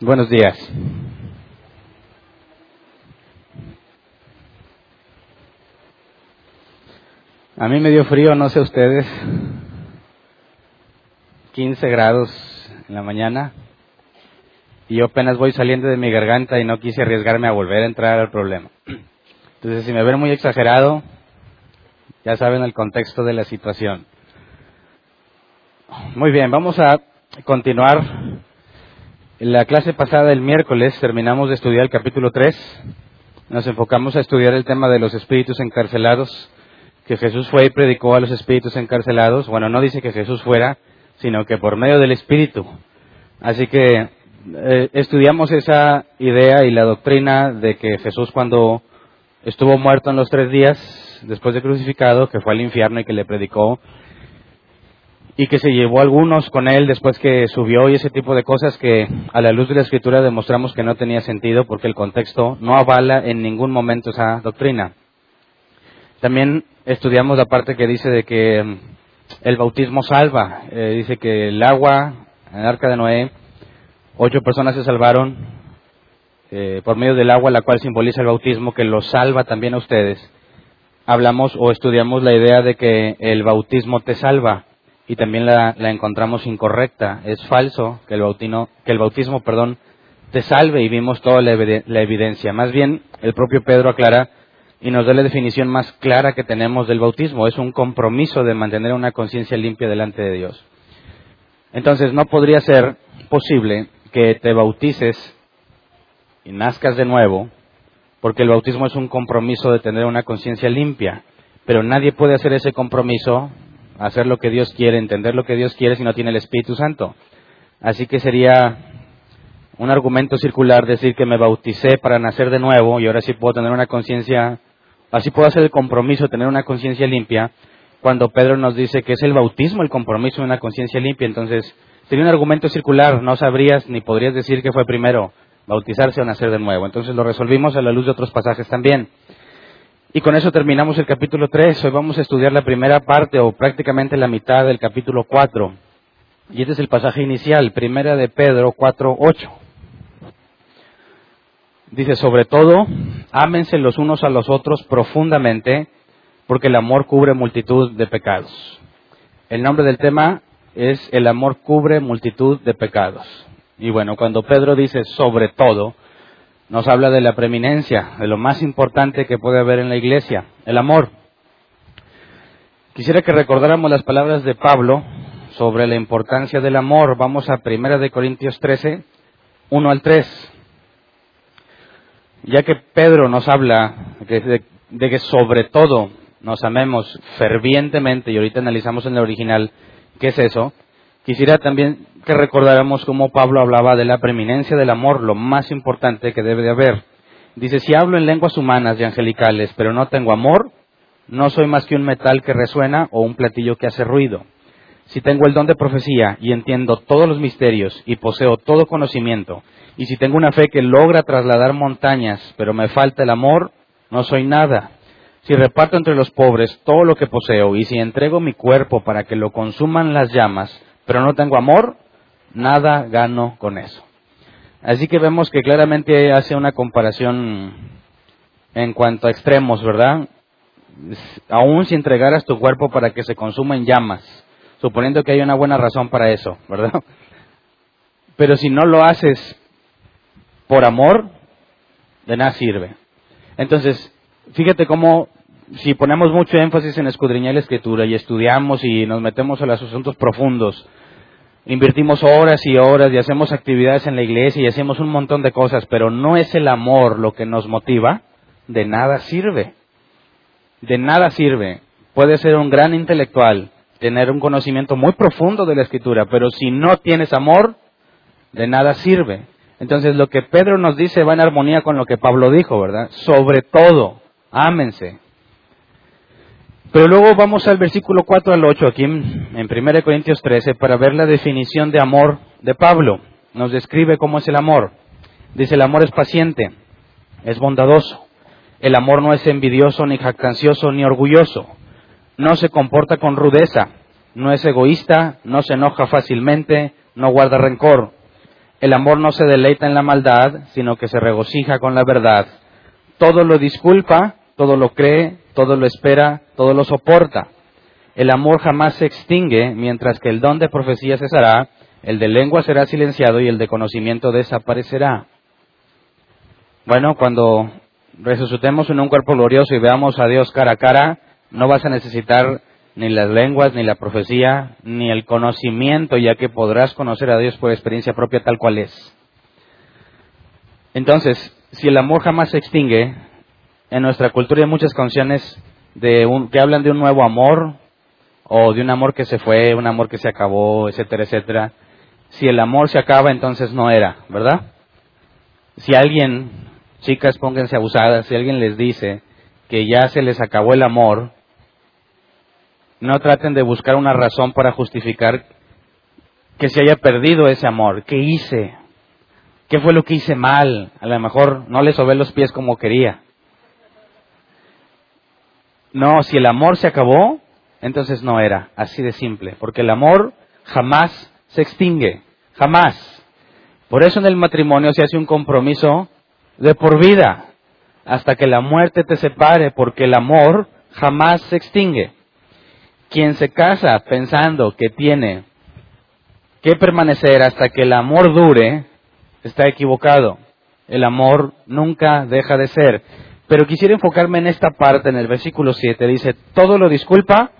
Buenos días. A mí me dio frío, no sé ustedes. 15 grados en la mañana. Y yo apenas voy saliendo de mi garganta y no quise arriesgarme a volver a entrar al problema. Entonces, si me ven muy exagerado, ya saben el contexto de la situación. Muy bien, vamos a continuar en la clase pasada, el miércoles, terminamos de estudiar el capítulo 3. Nos enfocamos a estudiar el tema de los espíritus encarcelados, que Jesús fue y predicó a los espíritus encarcelados. Bueno, no dice que Jesús fuera, sino que por medio del Espíritu. Así que eh, estudiamos esa idea y la doctrina de que Jesús cuando estuvo muerto en los tres días, después de crucificado, que fue al infierno y que le predicó y que se llevó algunos con él después que subió y ese tipo de cosas que a la luz de la escritura demostramos que no tenía sentido porque el contexto no avala en ningún momento esa doctrina. También estudiamos la parte que dice de que mm, el bautismo salva. Eh, dice que el agua en el arca de Noé, ocho personas se salvaron eh, por medio del agua, la cual simboliza el bautismo, que lo salva también a ustedes. Hablamos o estudiamos la idea de que el bautismo te salva y también la, encontramos incorrecta. Es falso que el, bautismo, que el bautismo perdón, te salve y vimos toda la, evidencia. Más bien, el propio Pedro aclara y nos da la definición más clara que tenemos del bautismo. Es un compromiso de mantener una conciencia limpia delante de Dios. Entonces, no podría ser posible que te bautices y nazcas de nuevo, porque el bautismo es un compromiso de tener una conciencia limpia. Pero nadie puede hacer ese compromiso hacer lo que Dios quiere, entender lo que Dios quiere si no tiene el Espíritu Santo. Así que sería un argumento circular decir que me bauticé para nacer de nuevo y ahora sí puedo tener una conciencia, así puedo hacer el compromiso de tener una conciencia limpia, cuando Pedro nos dice que es el bautismo el compromiso de una conciencia limpia. Entonces, sería un argumento circular, no sabrías ni podrías decir que fue primero bautizarse o nacer de nuevo. Entonces lo resolvimos a la luz de otros pasajes también. Y con eso terminamos el capítulo 3. Hoy vamos a estudiar la primera parte o prácticamente la mitad del capítulo 4. Y este es el pasaje inicial, primera de Pedro 4, 8. Dice, sobre todo, ámense los unos a los otros profundamente, porque el amor cubre multitud de pecados. El nombre del tema es El amor cubre multitud de pecados. Y bueno, cuando Pedro dice sobre todo, nos habla de la preeminencia, de lo más importante que puede haber en la iglesia, el amor. Quisiera que recordáramos las palabras de Pablo sobre la importancia del amor. Vamos a 1 de Corintios 13, 1 al 3. Ya que Pedro nos habla de, que sobre todo nos amemos fervientemente, y ahorita analizamos en el original qué es eso, Quisiera también que recordáramos cómo Pablo hablaba de la preeminencia del amor, lo más importante que debe de haber. Dice, si hablo en lenguas humanas y angelicales, pero no tengo amor, no soy más que un metal que resuena o un platillo que hace ruido. Si tengo el don de profecía y entiendo todos los misterios y poseo todo conocimiento, y si tengo una fe que logra trasladar montañas, pero me falta el amor, no soy nada. Si reparto entre los pobres todo lo que poseo y si entrego mi cuerpo para que lo consuman las llamas, pero no tengo amor, nada gano con eso. Así que vemos que claramente hace una comparación en cuanto a extremos, ¿verdad? Aún si entregaras tu cuerpo para que se consuma en llamas, suponiendo que hay una buena razón para eso, ¿verdad? Pero si no lo haces por amor, de nada sirve. Entonces, fíjate cómo si ponemos mucho énfasis en escudriñar la escritura y estudiamos y nos metemos a los asuntos profundos, invertimos horas y horas y hacemos actividades en la iglesia y hacemos un montón de cosas, pero no es el amor lo que nos motiva, de nada sirve. De nada sirve. Puede ser un gran intelectual, tener un conocimiento muy profundo de la escritura, pero si no tienes amor, de nada sirve. Entonces lo que Pedro nos dice va en armonía con lo que Pablo dijo, ¿verdad? Sobre todo, ámense. Pero luego vamos al versículo 4 al 8 aquí en 1 Corintios 13 para ver la definición de amor de Pablo. Nos describe cómo es el amor. Dice, el amor es paciente, es bondadoso. El amor no es envidioso, ni jactancioso, ni orgulloso. No se comporta con rudeza, no es egoísta, no se enoja fácilmente, no guarda rencor. El amor no se deleita en la maldad, sino que se regocija con la verdad. Todo lo disculpa, todo lo cree, todo lo espera, todo lo soporta. El amor jamás se extingue, mientras que el don de profecía cesará, el de lengua será silenciado y el de conocimiento desaparecerá. Bueno, cuando resucitemos en un cuerpo glorioso y veamos a Dios cara a cara, no vas a necesitar ni las lenguas, ni la profecía, ni el conocimiento, ya que podrás conocer a Dios por experiencia propia tal cual es. Entonces, si el amor jamás se extingue, en nuestra cultura hay muchas canciones de un, que hablan de un nuevo amor, o de un amor que se fue, un amor que se acabó, etcétera, etcétera. Si el amor se acaba, entonces no era, ¿verdad? Si alguien, chicas, pónganse abusadas, si alguien les dice que ya se les acabó el amor, no traten de buscar una razón para justificar que se haya perdido ese amor. ¿Qué hice? ¿Qué fue lo que hice mal? A lo mejor no le sobé los pies como quería. No, si el amor se acabó, entonces no era así de simple, porque el amor jamás se extingue, jamás. Por eso en el matrimonio se hace un compromiso de por vida, hasta que la muerte te separe, porque el amor jamás se extingue. Quien se casa pensando que tiene que permanecer hasta que el amor dure, está equivocado. El amor nunca deja de ser. Pero quisiera enfocarme en esta parte, en el versículo 7. Dice, todo lo disculpa,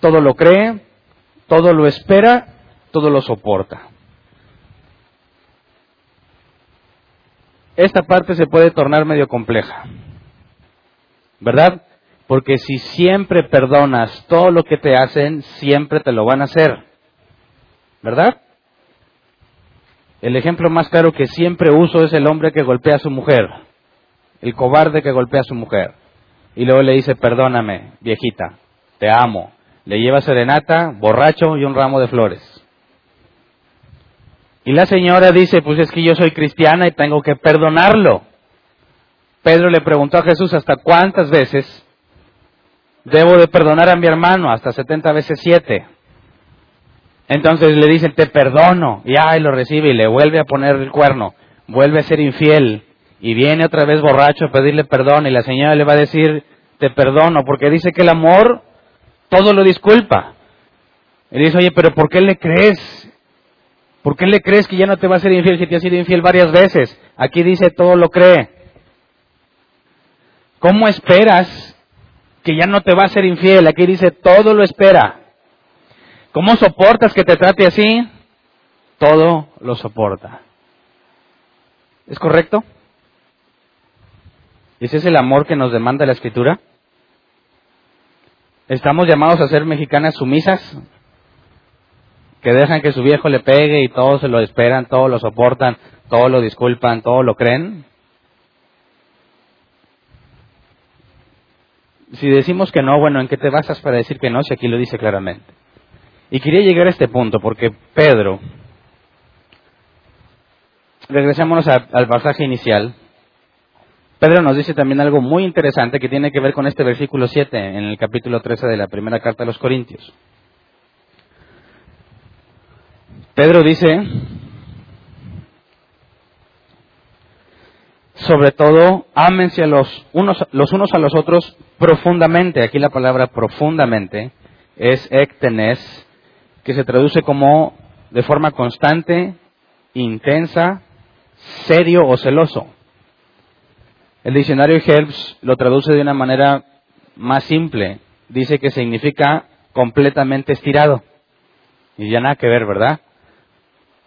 todo lo cree, todo lo espera, todo lo soporta. Esta parte se puede tornar medio compleja. ¿Verdad? Porque si siempre perdonas todo lo que te hacen, siempre te lo van a hacer. ¿Verdad? El ejemplo más claro que siempre uso es el hombre que golpea a su mujer, el cobarde que golpea a su mujer. Y luego le dice, perdóname, viejita, te amo. Le lleva serenata, borracho y un ramo de flores. Y la señora dice, pues es que yo soy cristiana y tengo que perdonarlo. Pedro le preguntó a Jesús, ¿hasta cuántas veces debo de perdonar a mi hermano hasta 70 veces 7. Entonces le dicen, te perdono, y ay, lo recibe y le vuelve a poner el cuerno, vuelve a ser infiel, y viene otra vez borracho a pedirle perdón, y la señora le va a decir, te perdono, porque dice que el amor todo lo disculpa. Y dice, oye, pero ¿por qué le crees? ¿Por qué le crees que ya no te va a ser infiel si te ha sido infiel varias veces? Aquí dice, todo lo cree. ¿Cómo esperas que ya no te va a ser infiel. Aquí dice, todo lo espera. ¿Cómo soportas que te trate así? Todo lo soporta. ¿Es correcto? ¿Ese es el amor que nos demanda la escritura? ¿Estamos llamados a ser mexicanas sumisas? Que dejan que su viejo le pegue y todos se lo esperan, todos lo soportan, todos lo disculpan, todos lo creen. Si decimos que no, bueno, ¿en qué te basas para decir que no? Si aquí lo dice claramente. Y quería llegar a este punto porque Pedro, regresémonos al pasaje inicial, Pedro nos dice también algo muy interesante que tiene que ver con este versículo 7 en el capítulo 13 de la primera carta a los Corintios. Pedro dice, sobre todo, ámense a los unos, los unos a los otros profundamente. Aquí la palabra profundamente es ektenes, que se traduce como de forma constante, intensa, serio o celoso. El diccionario Helps lo traduce de una manera más simple. Dice que significa completamente estirado. Y ya nada que ver, ¿verdad?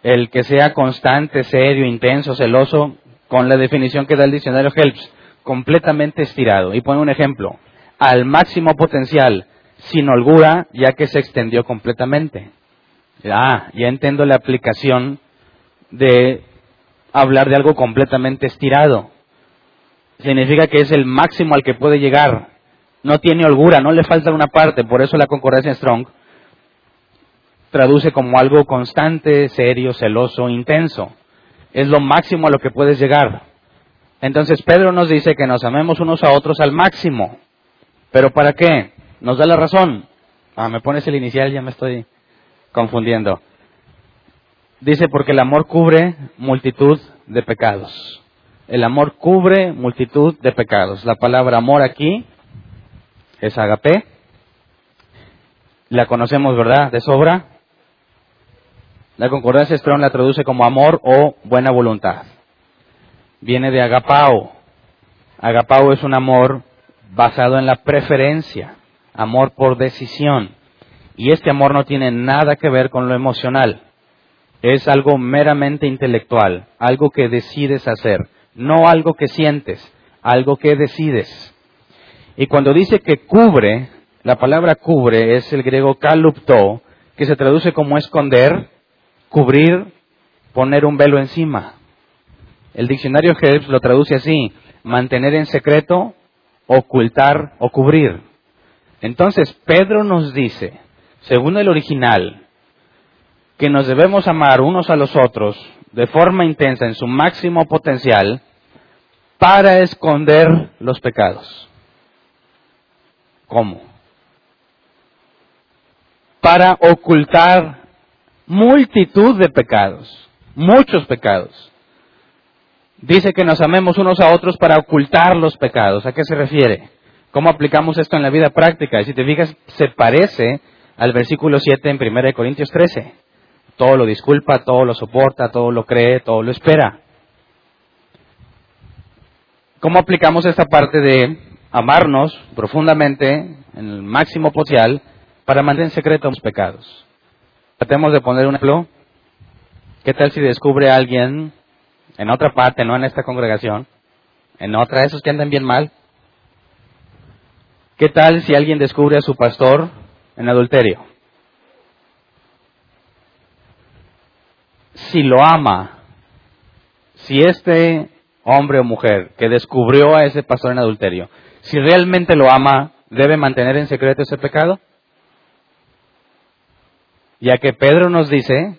El que sea constante, serio, intenso, celoso, con la definición que da el diccionario Helps, completamente estirado. Y pone un ejemplo, al máximo potencial, sin holgura, ya que se extendió completamente. Ah, ya entiendo la aplicación de hablar de algo completamente estirado. Significa que es el máximo al que puede llegar. No tiene holgura, no le falta una parte. Por eso la concordancia Strong traduce como algo constante, serio, celoso, intenso. Es lo máximo a lo que puedes llegar. Entonces Pedro nos dice que nos amemos unos a otros al máximo. ¿Pero para qué? Nos da la razón. Ah, me pones el inicial, ya me estoy confundiendo. Dice, porque el amor cubre multitud de pecados. El amor cubre multitud de pecados. La palabra amor aquí es agape. La conocemos, ¿verdad? De sobra. La concordancia Strong la traduce como amor o buena voluntad. Viene de agapao. Agapao es un amor basado en la preferencia, amor por decisión. Y este amor no tiene nada que ver con lo emocional. Es algo meramente intelectual, algo que decides hacer, no algo que sientes, algo que decides. Y cuando dice que cubre, la palabra cubre es el griego kalupto, que se traduce como esconder, cubrir, poner un velo encima. El diccionario Helps lo traduce así, mantener en secreto, ocultar o cubrir. Entonces Pedro nos dice, según el original, que nos debemos amar unos a los otros de forma intensa en su máximo potencial para esconder los pecados. ¿Cómo? Para ocultar multitud de pecados, muchos pecados. Dice que nos amemos unos a otros para ocultar los pecados. ¿A qué se refiere? ¿Cómo aplicamos esto en la vida práctica? Y si te fijas, se parece al versículo 7 en 1 Corintios 13. Todo lo disculpa, todo lo soporta, todo lo cree, todo lo espera. ¿Cómo aplicamos esta parte de amarnos profundamente, en el máximo potencial, para mantener en secreto los pecados? Tratemos de poner un ejemplo. ¿Qué tal si descubre alguien en otra parte, no en esta congregación, en otra, esos que andan bien mal. ¿Qué tal si alguien descubre a su pastor en adulterio? Si lo ama, si este hombre o mujer que descubrió a ese pastor en adulterio, si realmente lo ama, ¿debe mantener en secreto ese pecado? Ya que Pedro nos dice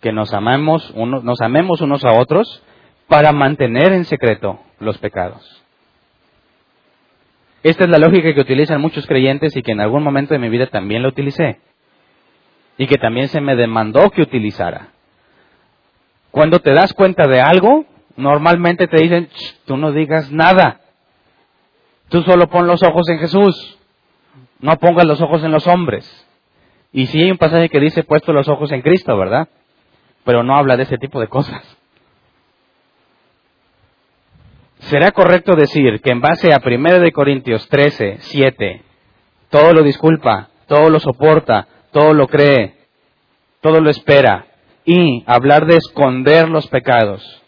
que nos amemos, nos amemos unos a otros para mantener en secreto los pecados. Esta es la lógica que utilizan muchos creyentes y que en algún momento de mi vida también la utilicé. Y que también se me demandó que utilizara. Cuando te das cuenta de algo, normalmente te dicen, tú no digas nada. Tú solo pon los ojos en Jesús. No pongas los ojos en los hombres. Y sí hay un pasaje que dice puesto los ojos en Cristo, ¿verdad? Pero no habla de ese tipo de cosas. ¿Será correcto decir que en base a 1 de Corintios 13, 7, todo lo disculpa, todo lo soporta, todo lo cree, todo lo espera, y hablar de esconder los pecados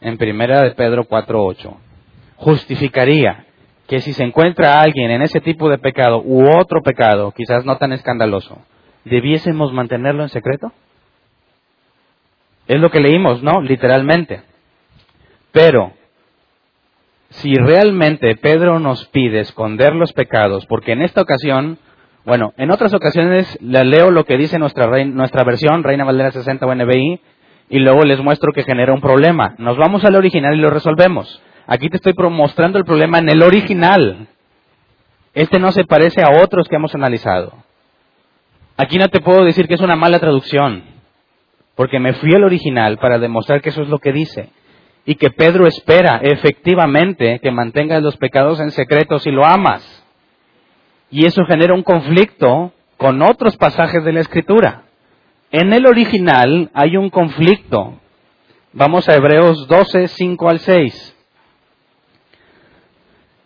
en 1 de Pedro 4, 8, justificaría que si se encuentra alguien en ese tipo de pecado u otro pecado, quizás no tan escandaloso, debiésemos mantenerlo en secreto? Es lo que leímos, ¿no? Literalmente. Pero si realmente Pedro nos pide esconder los pecados, porque en esta ocasión, bueno, en otras ocasiones le leo lo que dice nuestra, nuestra versión, Reina Valera 60 o NBI, y luego les muestro que genera un problema. Nos vamos al original y lo resolvemos. Aquí te estoy mostrando el problema en el original. Este no se parece a otros que hemos analizado. Aquí no te puedo decir que es una mala traducción, porque me fui al original para demostrar que eso es lo que dice y que Pedro espera efectivamente que mantengas los pecados en secreto si lo amas. Y eso genera un conflicto con otros pasajes de la Escritura. En el original hay un conflicto. Vamos a Hebreos 12, 5 al 6.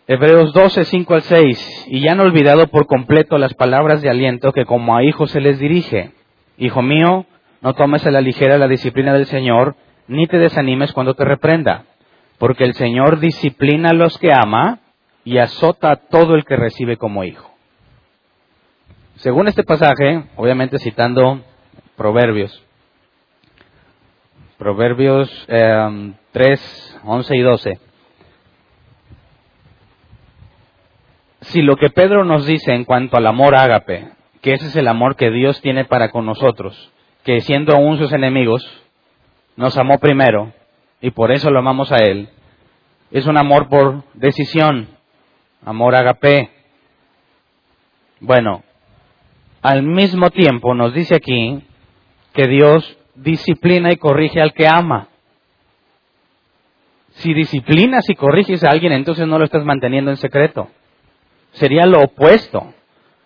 Hebreos 12, 5 al 6. Y ya han olvidado por completo las palabras de aliento que como a hijos se les dirige. Hijo mío, no tomes a la ligera la disciplina del Señor, ni te desanimes cuando te reprenda, porque el Señor disciplina a los que ama y azota a todo el que recibe como hijo. Según este pasaje, obviamente citando Proverbios, Proverbios 3, em, 11 y 12. Si lo que Pedro nos dice en cuanto al amor ágape, que ese es el amor que Dios tiene para con nosotros, que siendo aún sus enemigos, nos amó primero y por eso lo amamos a Él, es un amor por decisión, amor agape. Bueno, al mismo tiempo nos dice aquí que Dios disciplina y corrige al que ama. Si disciplinas y corriges a alguien, entonces no lo estás manteniendo en secreto. Sería lo opuesto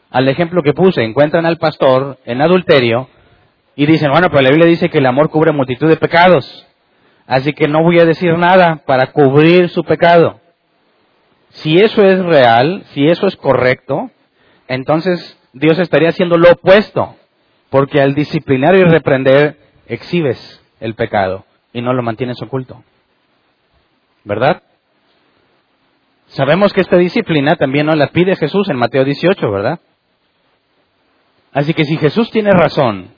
al ejemplo que puse. Encuentran al pastor en adulterio y dicen, bueno, pero la Biblia dice que el amor cubre multitud de pecados. Así que no voy a decir nada para cubrir su pecado. Si eso es real, si eso es correcto, entonces Dios estaría haciendo lo opuesto, porque al disciplinar y reprender exhibes el pecado y no lo mantienes oculto. ¿Verdad? Sabemos que esta disciplina también nos la pide Jesús en Mateo 18, ¿verdad? Así que si Jesús tiene razón,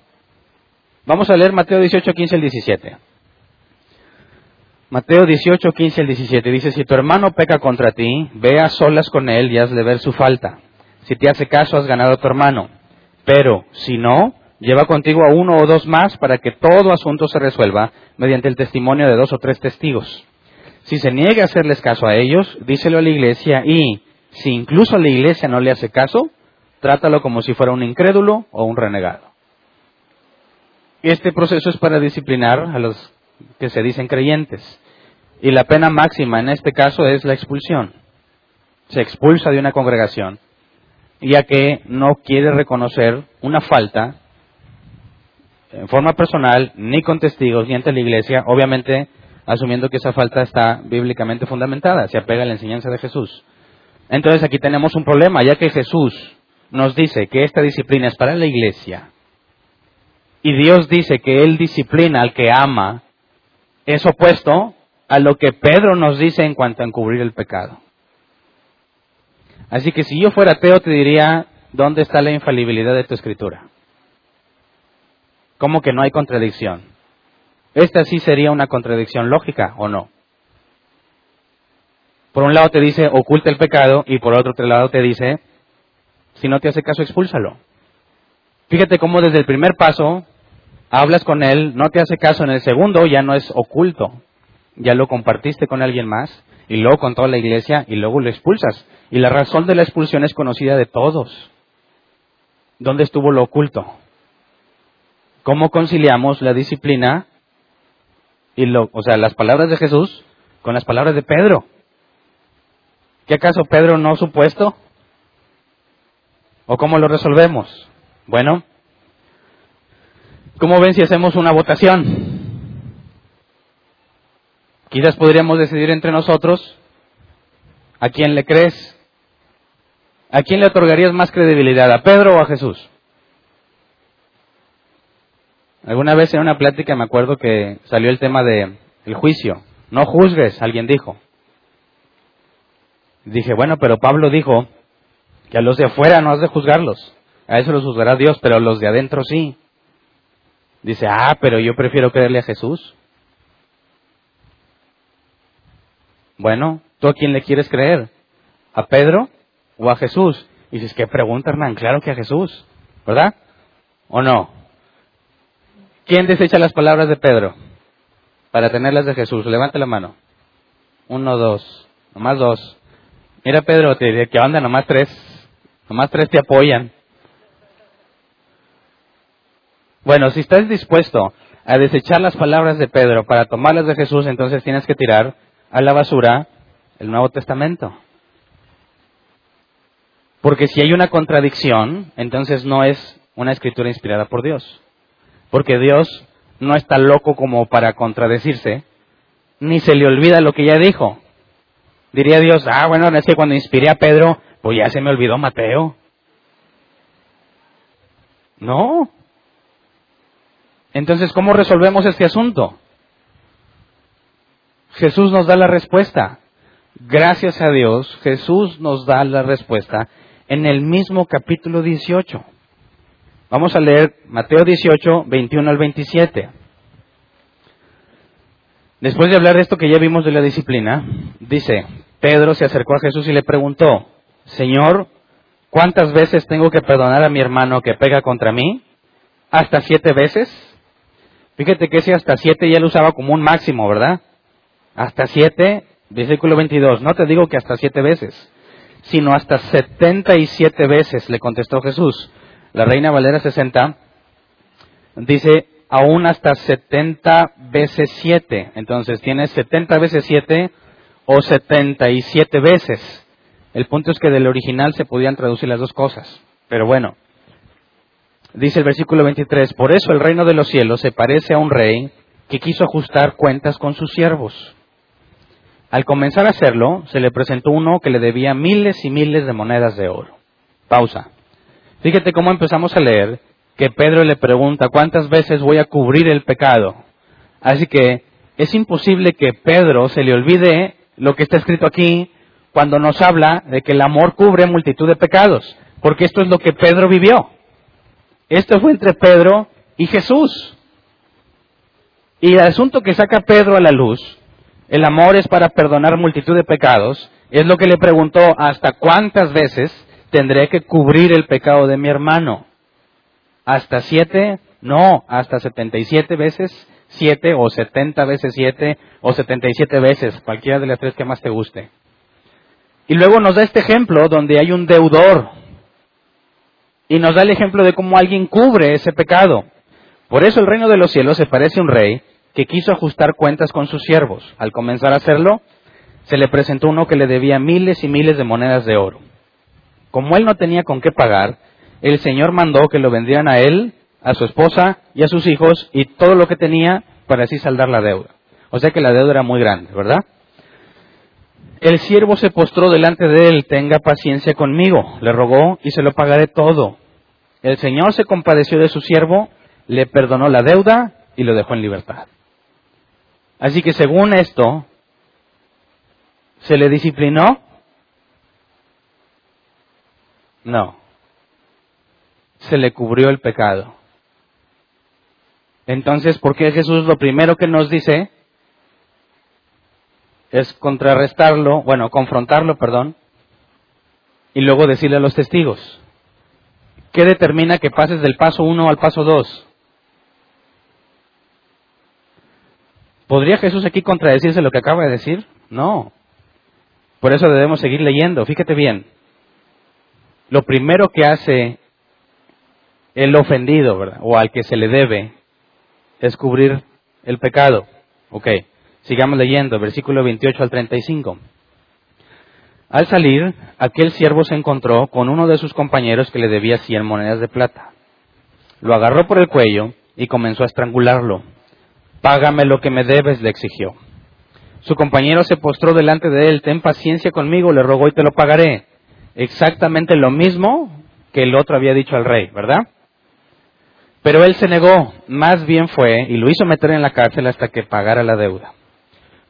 vamos a leer Mateo 18, 15 al 17. Mateo 18, 15 al 17 dice, si tu hermano peca contra ti, ve a solas con él y hazle ver su falta. Si te hace caso, has ganado a tu hermano. Pero si no, lleva contigo a uno o dos más para que todo asunto se resuelva mediante el testimonio de dos o tres testigos. Si se niega a hacerles caso a ellos, díselo a la iglesia y, si incluso la iglesia no le hace caso, trátalo como si fuera un incrédulo o un renegado. Este proceso es para disciplinar a los que se dicen creyentes. Y la pena máxima en este caso es la expulsión. Se expulsa de una congregación, ya que no quiere reconocer una falta en forma personal, ni con testigos, ni ante la iglesia, obviamente asumiendo que esa falta está bíblicamente fundamentada, se apega a la enseñanza de Jesús. Entonces aquí tenemos un problema, ya que Jesús nos dice que esta disciplina es para la iglesia, y Dios dice que Él disciplina al que ama, es opuesto a lo que Pedro nos dice en cuanto a encubrir el pecado. Así que si yo fuera ateo te diría, ¿dónde está la infalibilidad de tu escritura? ¿Cómo que no hay contradicción? Esta sí sería una contradicción lógica o no. Por un lado te dice, oculta el pecado, y por otro lado te dice, si no te hace caso, expúlsalo. Fíjate cómo desde el primer paso hablas con él, no te hace caso, en el segundo ya no es oculto, ya lo compartiste con alguien más, y luego con toda la iglesia, y luego lo expulsas. Y la razón de la expulsión es conocida de todos. ¿Dónde estuvo lo oculto? ¿Cómo conciliamos la disciplina y lo, o sea, las palabras de Jesús con las palabras de Pedro? ¿Qué acaso Pedro no supuesto? ¿O cómo lo resolvemos? Bueno, ¿cómo ven si hacemos una votación? Quizás podríamos decidir entre nosotros a quién le crees. ¿A quién le otorgarías más credibilidad? ¿A Pedro o a Jesús? Alguna vez en una plática me acuerdo que salió el tema de el juicio. No juzgues, alguien dijo. Dije, bueno, pero Pablo dijo que a los de afuera no has de juzgarlos. A eso los juzgará Dios, pero a los de adentro sí. Dice, ah, pero yo prefiero creerle a Jesús. Bueno, ¿tú a quién le quieres creer? ¿A Pedro o a Jesús? Y dices, ¿qué pregunta, Hernán? Claro que a Jesús, ¿verdad? ¿O no? ¿Quién desecha las palabras de Pedro para tenerlas de Jesús? Levante la mano. Uno, dos, nomás dos. Mira, Pedro, te diré que onda, nomás tres. Nomás tres te apoyan. Bueno, si estás dispuesto a desechar las palabras de Pedro para tomarlas de Jesús, entonces tienes que tirar a la basura el Nuevo Testamento. Porque si hay una contradicción, entonces no es una escritura inspirada por Dios. Porque Dios no está loco como para contradecirse, ni se le olvida lo que ya dijo. Diría Dios, ah, bueno, es que cuando inspiré a Pedro, pues ya se me olvidó Mateo. No. Entonces, ¿cómo resolvemos este asunto? Jesús nos da la respuesta. Gracias a Dios, Jesús nos da la respuesta en el mismo capítulo 18. Vamos a leer Mateo 18, 21 al 27. Después de hablar de esto que ya vimos de la disciplina, dice, Pedro se acercó a Jesús y le preguntó, Señor, ¿cuántas veces tengo que perdonar a mi hermano que pega contra mí? ¿Hasta siete veces? Fíjate que ese hasta siete ya lo usaba como un máximo, ¿verdad? Hasta siete, versículo 22, no te digo que hasta siete veces, sino hasta setenta y siete veces, le contestó Jesús. La Reina Valera 60 dice, aún hasta 70 veces 7. Entonces tienes 70 veces 7 o 77 veces. El punto es que del original se podían traducir las dos cosas. Pero bueno, dice el versículo 23, por eso el reino de los cielos se parece a un rey que quiso ajustar cuentas con sus siervos. Al comenzar a hacerlo, se le presentó uno que le debía miles y miles de monedas de oro. Pausa. Fíjate cómo empezamos a leer que Pedro le pregunta cuántas veces voy a cubrir el pecado. Así que es imposible que Pedro se le olvide lo que está escrito aquí cuando nos habla de que el amor cubre multitud de pecados, porque esto es lo que Pedro vivió. Esto fue entre Pedro y Jesús. Y el asunto que saca Pedro a la luz, el amor es para perdonar multitud de pecados, es lo que le preguntó hasta cuántas veces tendré que cubrir el pecado de mi hermano hasta siete, no, hasta setenta y siete veces siete o setenta veces siete o setenta y siete veces, cualquiera de las tres que más te guste. Y luego nos da este ejemplo donde hay un deudor y nos da el ejemplo de cómo alguien cubre ese pecado. Por eso el reino de los cielos se parece a un rey que quiso ajustar cuentas con sus siervos. Al comenzar a hacerlo, se le presentó uno que le debía miles y miles de monedas de oro. Como él no tenía con qué pagar, el Señor mandó que lo vendieran a él, a su esposa y a sus hijos y todo lo que tenía para así saldar la deuda. O sea que la deuda era muy grande, ¿verdad? El siervo se postró delante de él, tenga paciencia conmigo, le rogó y se lo pagaré todo. El Señor se compadeció de su siervo, le perdonó la deuda y lo dejó en libertad. Así que según esto, ¿se le disciplinó? No se le cubrió el pecado. Entonces, ¿por qué Jesús lo primero que nos dice es contrarrestarlo, bueno, confrontarlo, perdón, y luego decirle a los testigos? ¿Qué determina que pases del paso 1 al paso 2? ¿Podría Jesús aquí contradecirse lo que acaba de decir? No. Por eso debemos seguir leyendo. Fíjate bien. Lo primero que hace el ofendido, ¿verdad? O al que se le debe, es cubrir el pecado. Ok, sigamos leyendo, versículo 28 al 35. Al salir, aquel siervo se encontró con uno de sus compañeros que le debía cien monedas de plata. Lo agarró por el cuello y comenzó a estrangularlo. Págame lo que me debes, le exigió. Su compañero se postró delante de él, ten paciencia conmigo, le rogó y te lo pagaré. Exactamente lo mismo que el otro había dicho al rey, ¿verdad? Pero él se negó, más bien fue y lo hizo meter en la cárcel hasta que pagara la deuda.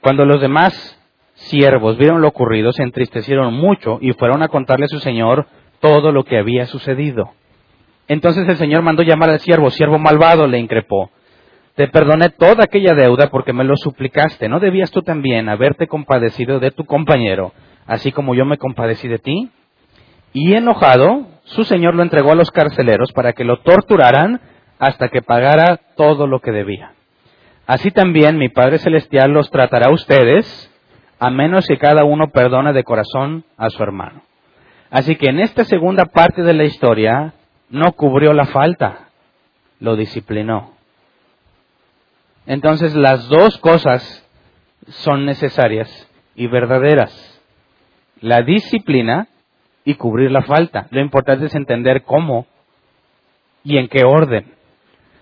Cuando los demás siervos vieron lo ocurrido, se entristecieron mucho y fueron a contarle a su señor todo lo que había sucedido. Entonces el señor mandó llamar al siervo, siervo malvado, le increpó. Te perdoné toda aquella deuda porque me lo suplicaste. ¿No debías tú también haberte compadecido de tu compañero, así como yo me compadecí de ti? Y enojado, su señor lo entregó a los carceleros para que lo torturaran hasta que pagara todo lo que debía. Así también mi Padre Celestial los tratará a ustedes, a menos que cada uno perdone de corazón a su hermano. Así que en esta segunda parte de la historia no cubrió la falta, lo disciplinó. Entonces las dos cosas son necesarias y verdaderas. La disciplina y cubrir la falta. Lo importante es entender cómo y en qué orden.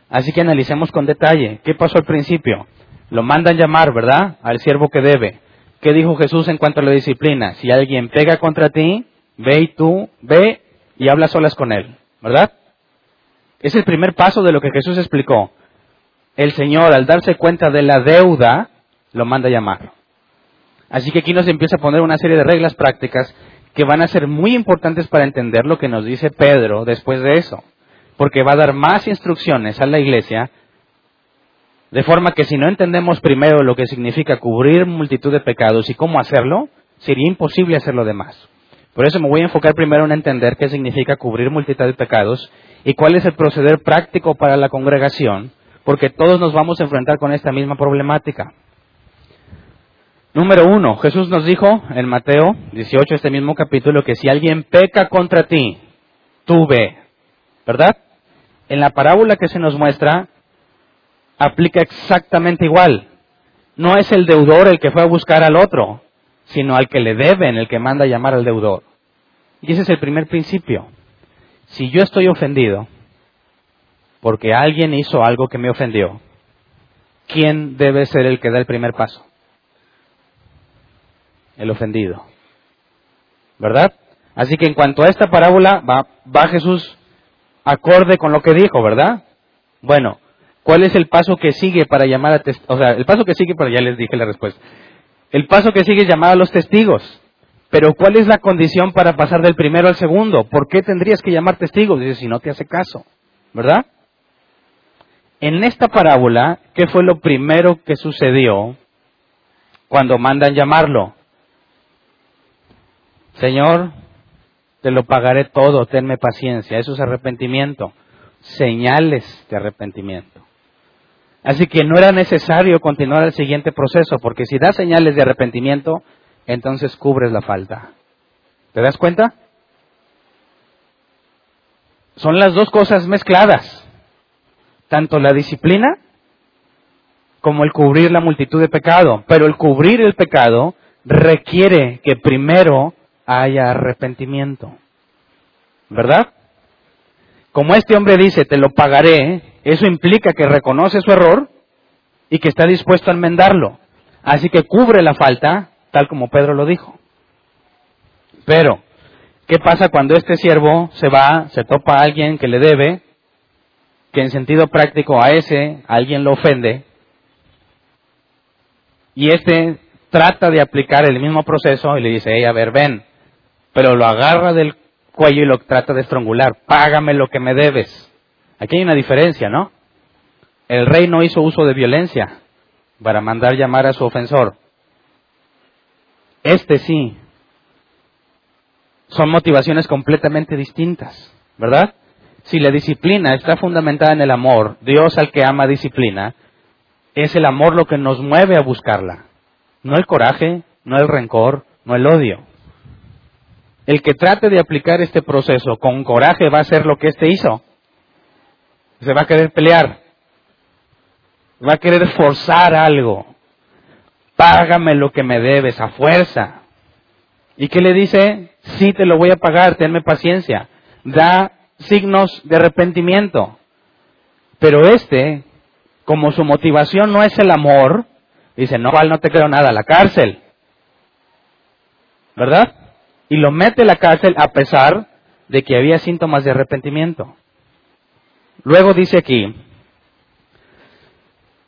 Así que analicemos con detalle. ¿Qué pasó al principio? Lo mandan llamar, ¿verdad? Al siervo que debe. ¿Qué dijo Jesús en cuanto a la disciplina? Si alguien pega contra ti, ve y tú, ve y habla solas con él, ¿verdad? Es el primer paso de lo que Jesús explicó. El Señor, al darse cuenta de la deuda, lo manda a llamar. Así que aquí nos empieza a poner una serie de reglas prácticas que van a ser muy importantes para entender lo que nos dice Pedro después de eso porque va a dar más instrucciones a la iglesia De forma que si no entendemos primero lo que significa cubrir multitud de pecados y cómo hacerlo, sería imposible hacer lo demás. Por eso me voy a enfocar primero en entender qué significa cubrir multitud de pecados y cuál es el proceder práctico para la congregación, porque todos nos vamos a enfrentar con esta misma problemática. Número uno, Jesús nos dijo en Mateo 18, este mismo capítulo, que si alguien peca contra ti, tú ve, ¿verdad? En la parábola que se nos muestra, aplica exactamente igual. No es el deudor el que fue a buscar al otro, sino al que le deben, el que manda a llamar al deudor. Y ese es el primer principio. Si yo estoy ofendido porque alguien hizo algo que me ofendió, ¿quién debe ser el que da el primer paso? El ofendido. ¿Verdad? Así que en cuanto a esta parábola, va, va Jesús acorde con lo que dijo, ¿verdad? Bueno, ¿cuál es el paso que sigue para llamar a O sea, el paso que sigue, pero ya les dije la respuesta. El paso que sigue es llamar a los testigos. Pero ¿cuál es la condición para pasar del primero al segundo? ¿Por qué tendrías que llamar testigos? Dice, si no te hace caso, ¿verdad? En esta parábola, ¿qué fue lo primero que sucedió cuando mandan llamarlo? Señor, te lo pagaré todo, tenme paciencia. Eso es arrepentimiento. Señales de arrepentimiento. Así que no era necesario continuar el siguiente proceso, porque si das señales de arrepentimiento, entonces cubres la falta. ¿Te das cuenta? Son las dos cosas mezcladas, tanto la disciplina como el cubrir la multitud de pecado, pero el cubrir el pecado requiere que primero haya arrepentimiento. ¿Verdad? Como este hombre dice, te lo pagaré, eso implica que reconoce su error y que está dispuesto a enmendarlo. Así que cubre la falta, tal como Pedro lo dijo. Pero, ¿qué pasa cuando este siervo se va, se topa a alguien que le debe, que en sentido práctico a ese alguien lo ofende, y este trata de aplicar el mismo proceso y le dice, hey, a ver, ven, pero lo agarra del cuello y lo trata de estrangular, págame lo que me debes. Aquí hay una diferencia, ¿no? El rey no hizo uso de violencia para mandar llamar a su ofensor. Este sí. Son motivaciones completamente distintas, ¿verdad? Si la disciplina está fundamentada en el amor, Dios al que ama disciplina, es el amor lo que nos mueve a buscarla. No el coraje, no el rencor, no el odio. El que trate de aplicar este proceso con coraje va a hacer lo que éste hizo se va a querer pelear, va a querer forzar algo. Págame lo que me debes a fuerza. ¿Y qué le dice? Sí, te lo voy a pagar, tenme paciencia. Da signos de arrepentimiento. Pero este, como su motivación no es el amor, dice, no, no te creo nada, la cárcel. ¿Verdad? Y lo mete a la cárcel a pesar de que había síntomas de arrepentimiento. Luego dice aquí,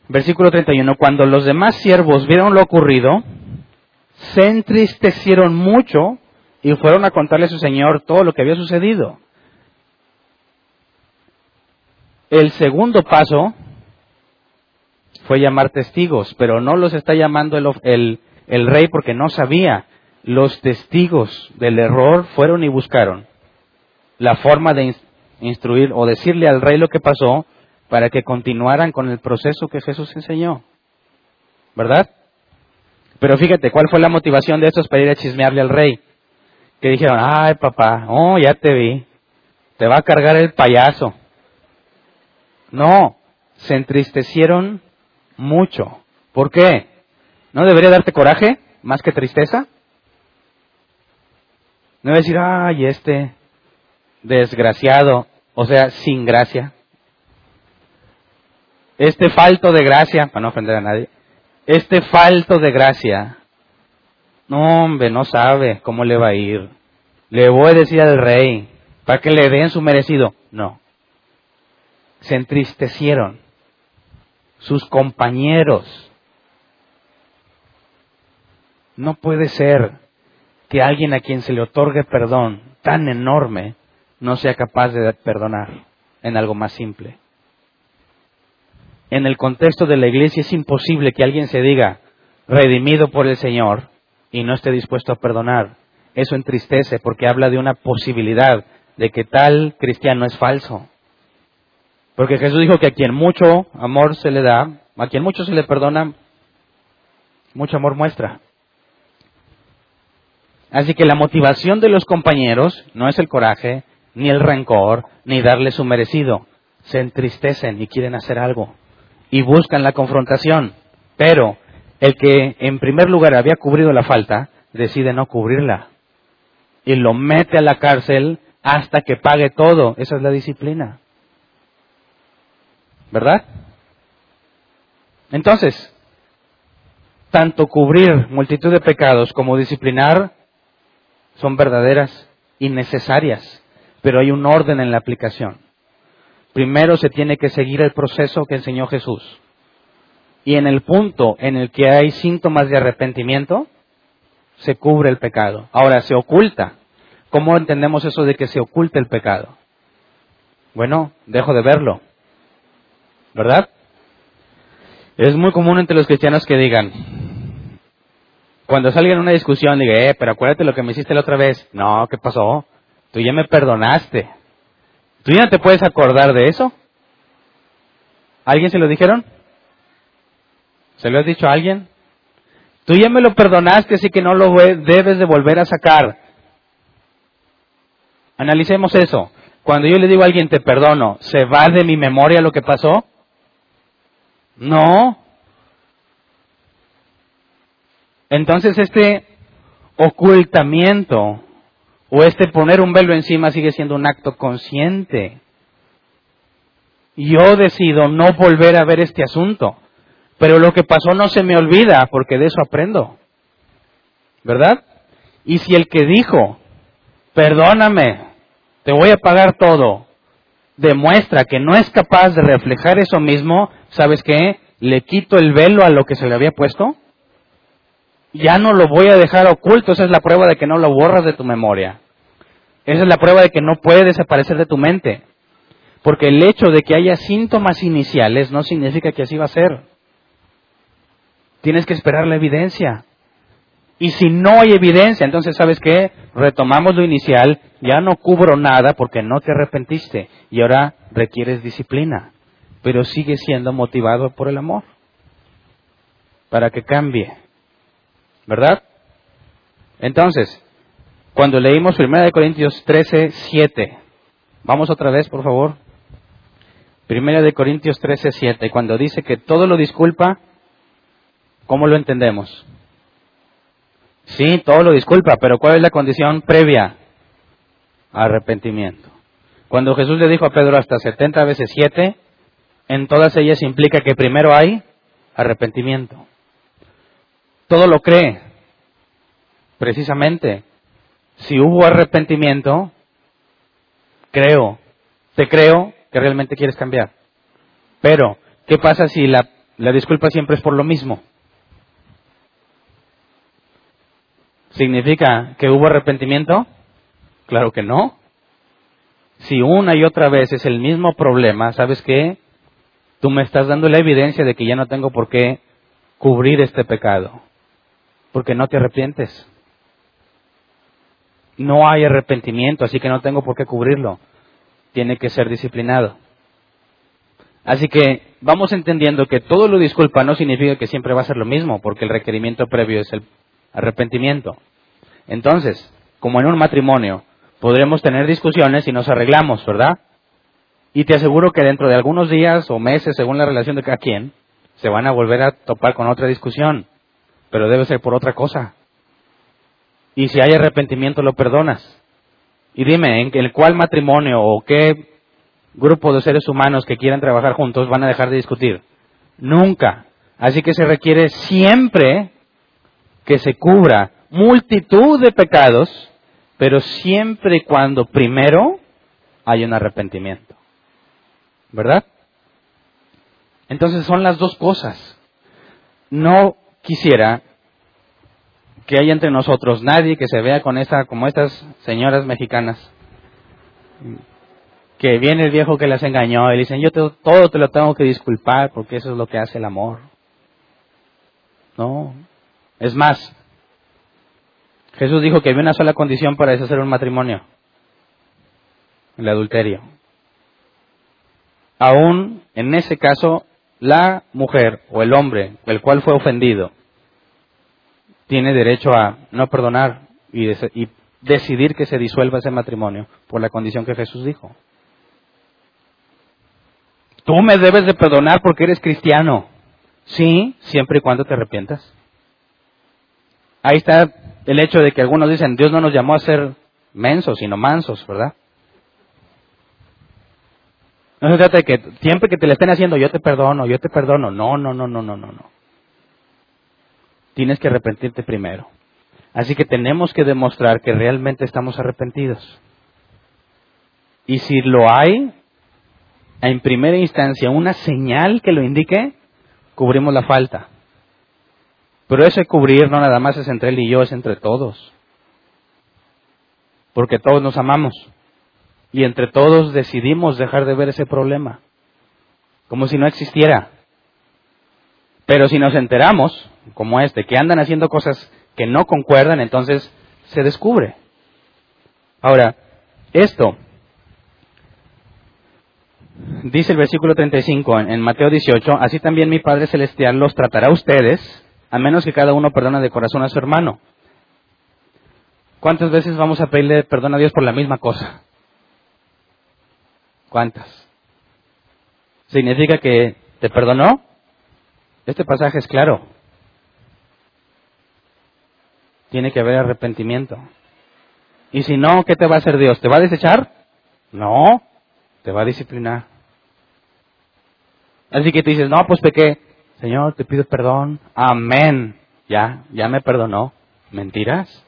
versículo 31, cuando los demás siervos vieron lo ocurrido, se entristecieron mucho y fueron a contarle a su señor todo lo que había sucedido. El segundo paso fue llamar testigos, pero no los está llamando el, rey porque no sabía. Los testigos del error fueron y buscaron la forma de, instruir o decirle al rey lo que pasó para que continuaran con el proceso que Jesús enseñó. ¿Verdad? Pero fíjate, ¿cuál fue la motivación de estos para ir a chismearle al rey? Que dijeron, ay papá, oh, ya te vi, te va a cargar el payaso. No, se entristecieron mucho. ¿Por qué? ¿No debería darte coraje más que tristeza? No decir, ay, este desgraciado o sea, sin gracia. Este falto de gracia, para no ofender a nadie, este falto de gracia, no hombre, no sabe cómo le va a ir. Le voy a decir al rey, para que le den su merecido. No. Se entristecieron. Sus compañeros. No puede ser que alguien a quien se le otorgue perdón tan enorme no sea capaz de perdonar en algo más simple. en el contexto de la iglesia es imposible que alguien se diga redimido por el Señor y no esté dispuesto a perdonar. Eso entristece porque habla de una posibilidad de que tal cristiano es falso. Porque Jesús dijo que a quien mucho amor se le da, a quien mucho se le perdona, mucho amor muestra. Así que la motivación de los compañeros no es el coraje, ni el rencor, ni darle su merecido. Se entristecen y quieren hacer algo. Y buscan la confrontación. Pero el que en primer lugar había cubrido la falta, decide no cubrirla. Y lo mete a la cárcel hasta que pague todo. Esa es la disciplina. ¿Verdad? Entonces, tanto cubrir multitud de pecados como disciplinar son verdaderas y necesarias, pero hay un orden en la aplicación. Primero se tiene que seguir el proceso que enseñó Jesús. Y en el punto en el que hay síntomas de arrepentimiento, se cubre el pecado. Ahora, se oculta. ¿Cómo entendemos eso de que se oculte el pecado? Bueno, dejo de verlo. ¿Verdad? Es muy común entre los cristianos que digan, cuando salga en una discusión, diga, eh, pero acuérdate lo que me hiciste la otra vez. No, ¿qué pasó? Tú ya me perdonaste. ¿Tú ya no te puedes acordar de eso? ¿Alguien se lo dijeron? ¿Se lo has dicho a alguien? Tú ya me lo perdonaste, así que no lo debes de volver a sacar. Analicemos eso. Cuando yo le digo a alguien te perdono, ¿se va de mi memoria lo que pasó? No. Entonces este ocultamiento o este poner un velo encima sigue siendo un acto consciente. Yo decido no volver a ver este asunto, pero lo que pasó no se me olvida porque de eso aprendo. ¿Verdad? Y si el que dijo, perdóname, te voy a pagar todo, demuestra que no es capaz de reflejar eso mismo, ¿sabes qué? Le quito el velo a lo que se le había puesto. Ya no lo voy a dejar oculto. Esa es la prueba de que no lo borras de tu memoria. Esa es la prueba de que no puede desaparecer de tu mente. Porque el hecho de que haya síntomas iniciales no significa que así va a ser. Tienes que esperar la evidencia. Y si no hay evidencia, entonces sabes qué? Retomamos lo inicial, ya no cubro nada porque no te arrepentiste y ahora requieres disciplina, pero sigue siendo motivado por el amor para que cambie. ¿Verdad? Entonces, cuando leímos 1 Corintios 13, 7, vamos otra vez, por favor. 1 Corintios 13, 7, cuando dice que todo lo disculpa, ¿cómo lo entendemos? Sí, todo lo disculpa, pero ¿cuál es la condición previa? Arrepentimiento. Cuando Jesús le dijo a Pedro hasta 70 veces 7, en todas ellas implica que primero hay arrepentimiento. Todo lo cree. Precisamente, si hubo arrepentimiento, creo, te creo que realmente quieres cambiar. Pero, ¿qué pasa si la, la disculpa siempre es por lo mismo? ¿Significa que hubo arrepentimiento? Claro que no. Si una y otra vez es el mismo problema, ¿sabes qué? Tú me estás dando la evidencia de que ya no tengo por qué cubrir este pecado, porque no te arrepientes. No hay arrepentimiento, así que no tengo por qué cubrirlo. Tiene que ser disciplinado. Así que vamos entendiendo que todo lo disculpa no significa que siempre va a ser lo mismo, porque el requerimiento previo es el arrepentimiento. Entonces, como en un matrimonio, podremos tener discusiones y nos arreglamos, ¿verdad? Y te aseguro que dentro de algunos días o meses, según la relación de cada quien, se van a volver a topar con otra discusión, pero debe ser por otra cosa. Y si hay arrepentimiento, lo perdonas. Y dime, ¿en el cuál matrimonio o qué grupo de seres humanos que quieran trabajar juntos van a dejar de discutir? Nunca. Así que se requiere siempre que se cubra multitud de pecados, pero siempre y cuando primero hay un arrepentimiento. ¿Verdad? Entonces son las dos cosas. No quisiera que haya entre nosotros nadie que se vea con esta, como estas señoras mexicanas, que viene el viejo que las engañó y le dicen, yo todo te lo tengo que disculpar porque eso es lo que hace el amor. No. Es más, Jesús dijo que había una sola condición para deshacer un matrimonio, el adulterio. Aún en ese caso, la mujer o el hombre, el cual fue ofendido, tiene derecho a no perdonar y, decidir que se disuelva ese matrimonio por la condición que Jesús dijo. Tú me debes de perdonar porque eres cristiano. Sí, siempre y cuando te arrepientas. Ahí está el hecho de que algunos dicen, Dios no nos llamó a ser mensos, sino mansos, ¿verdad? No se trata de que siempre que te le estén haciendo, yo te perdono, yo te perdono. No, no, no, no, no, no, no. Tienes que arrepentirte primero. Así que tenemos que demostrar que realmente estamos arrepentidos. Y si lo hay, en primera instancia, una señal que lo indique, cubrimos la falta. Pero ese cubrir no nada más es entre él y yo, es entre todos. Porque todos nos amamos. Y entre todos decidimos dejar de ver ese problema. Como si no existiera. Pero si nos enteramos, como este, que andan haciendo cosas que no concuerdan, entonces se descubre. Ahora, esto, dice el versículo 35 en, en Mateo 18, así también mi Padre Celestial los tratará a ustedes, a menos que cada uno perdone de corazón a su hermano. ¿Cuántas veces vamos a pedirle perdón a Dios por la misma cosa? ¿Cuántas? ¿Significa que te perdonó? Este pasaje es claro tiene que haber arrepentimiento. Y si no, ¿qué te va a hacer Dios? ¿Te va a desechar? No, te va a disciplinar. Así que te dices, no, pues pequé. Señor, te pido perdón. Amén. Ya, ya me perdonó. ¿Mentiras?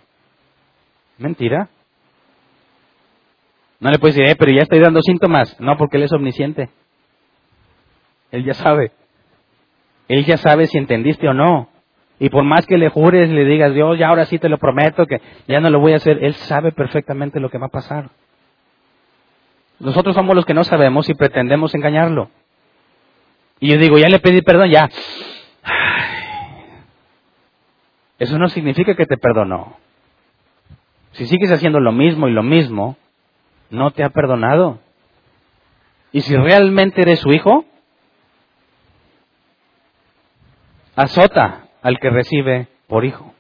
¿Mentira? No le puedes decir, eh, pero ya estoy dando síntomas. No, porque Él es omnisciente. Él ya sabe. Él ya sabe si entendiste o no. Y por más que le jures, le digas, Dios, ya ahora sí te lo prometo, que ya no lo voy a hacer, Él sabe perfectamente lo que va a pasar. Nosotros somos los que no sabemos y pretendemos engañarlo. Y yo digo, ya le pedí perdón, ya. Eso no significa que te perdonó. Si sigues haciendo lo mismo y lo mismo, no te ha perdonado. Y si realmente eres su hijo, azota al que recibe por hijo.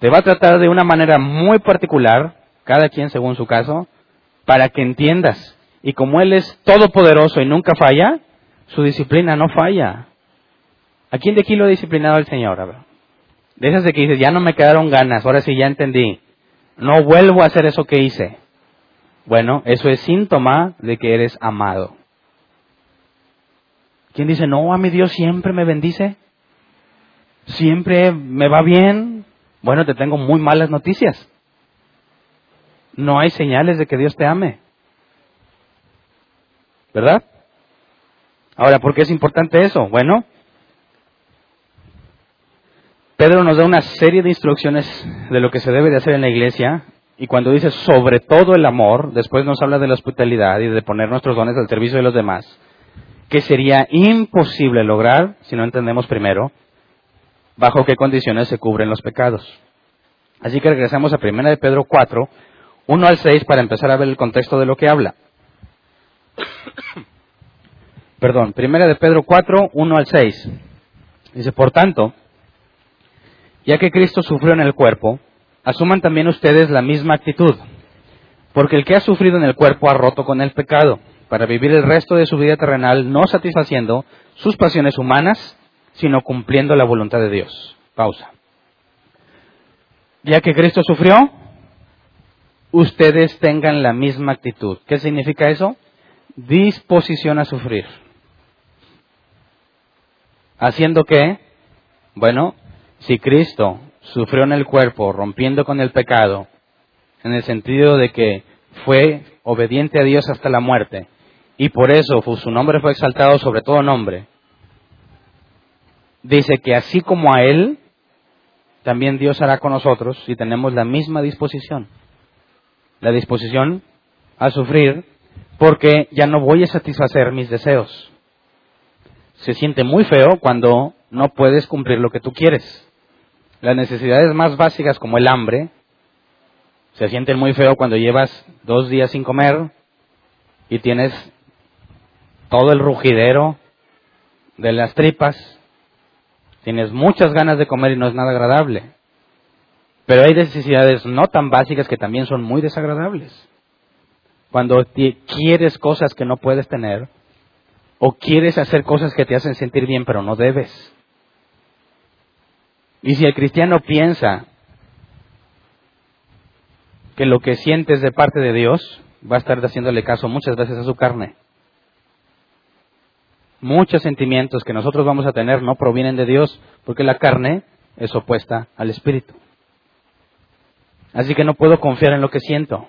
Te va a tratar de una manera muy particular, cada quien según su caso, para que entiendas. Y como Él es todopoderoso y nunca falla, su disciplina no falla. ¿A quién de aquí lo ha disciplinado el Señor? De esas de que dices, ya no me quedaron ganas, ahora sí ya entendí. No vuelvo a hacer eso que hice. Bueno, eso es síntoma de que eres amado. ¿Quién dice, no, a mi Dios siempre me bendice? Siempre me va bien. Bueno, te tengo muy malas noticias. No hay señales de que Dios te ame. ¿Verdad? Ahora, ¿por qué es importante eso? Bueno, Pedro nos da una serie de instrucciones de lo que se debe de hacer en la iglesia y cuando dice sobre todo el amor, después nos habla de la hospitalidad y de poner nuestros dones al servicio de los demás que sería imposible lograr si no entendemos primero bajo qué condiciones se cubren los pecados. Así que regresamos a 1 de Pedro 4, 1 al 6 para empezar a ver el contexto de lo que habla. Perdón, 1 de Pedro 4, 1 al 6. Dice, por tanto, ya que Cristo sufrió en el cuerpo, asuman también ustedes la misma actitud, porque el que ha sufrido en el cuerpo ha roto con el pecado para vivir el resto de su vida terrenal no satisfaciendo sus pasiones humanas, sino cumpliendo la voluntad de Dios. Pausa. Ya que Cristo sufrió, ustedes tengan la misma actitud. ¿Qué significa eso? Disposición a sufrir. Haciendo que, bueno, si Cristo sufrió en el cuerpo, rompiendo con el pecado, en el sentido de que fue obediente a Dios hasta la muerte, y por eso su nombre fue exaltado sobre todo nombre. Dice que así como a Él, también Dios hará con nosotros si tenemos la misma disposición. La disposición a sufrir porque ya no voy a satisfacer mis deseos. Se siente muy feo cuando no puedes cumplir lo que tú quieres. Las necesidades más básicas como el hambre se sienten muy feo cuando llevas dos días sin comer y tienes todo el rugidero de las tripas. Tienes muchas ganas de comer y no es nada agradable. Pero hay necesidades no tan básicas que también son muy desagradables. Cuando quieres cosas que no puedes tener, o quieres hacer cosas que te hacen sentir bien pero no debes. Y si el cristiano piensa que lo que sientes de parte de Dios, va a estar haciéndole caso muchas veces a su carne. Muchos sentimientos que nosotros vamos a tener no provienen de Dios, porque la carne es opuesta al espíritu. Así que no puedo confiar en lo que siento.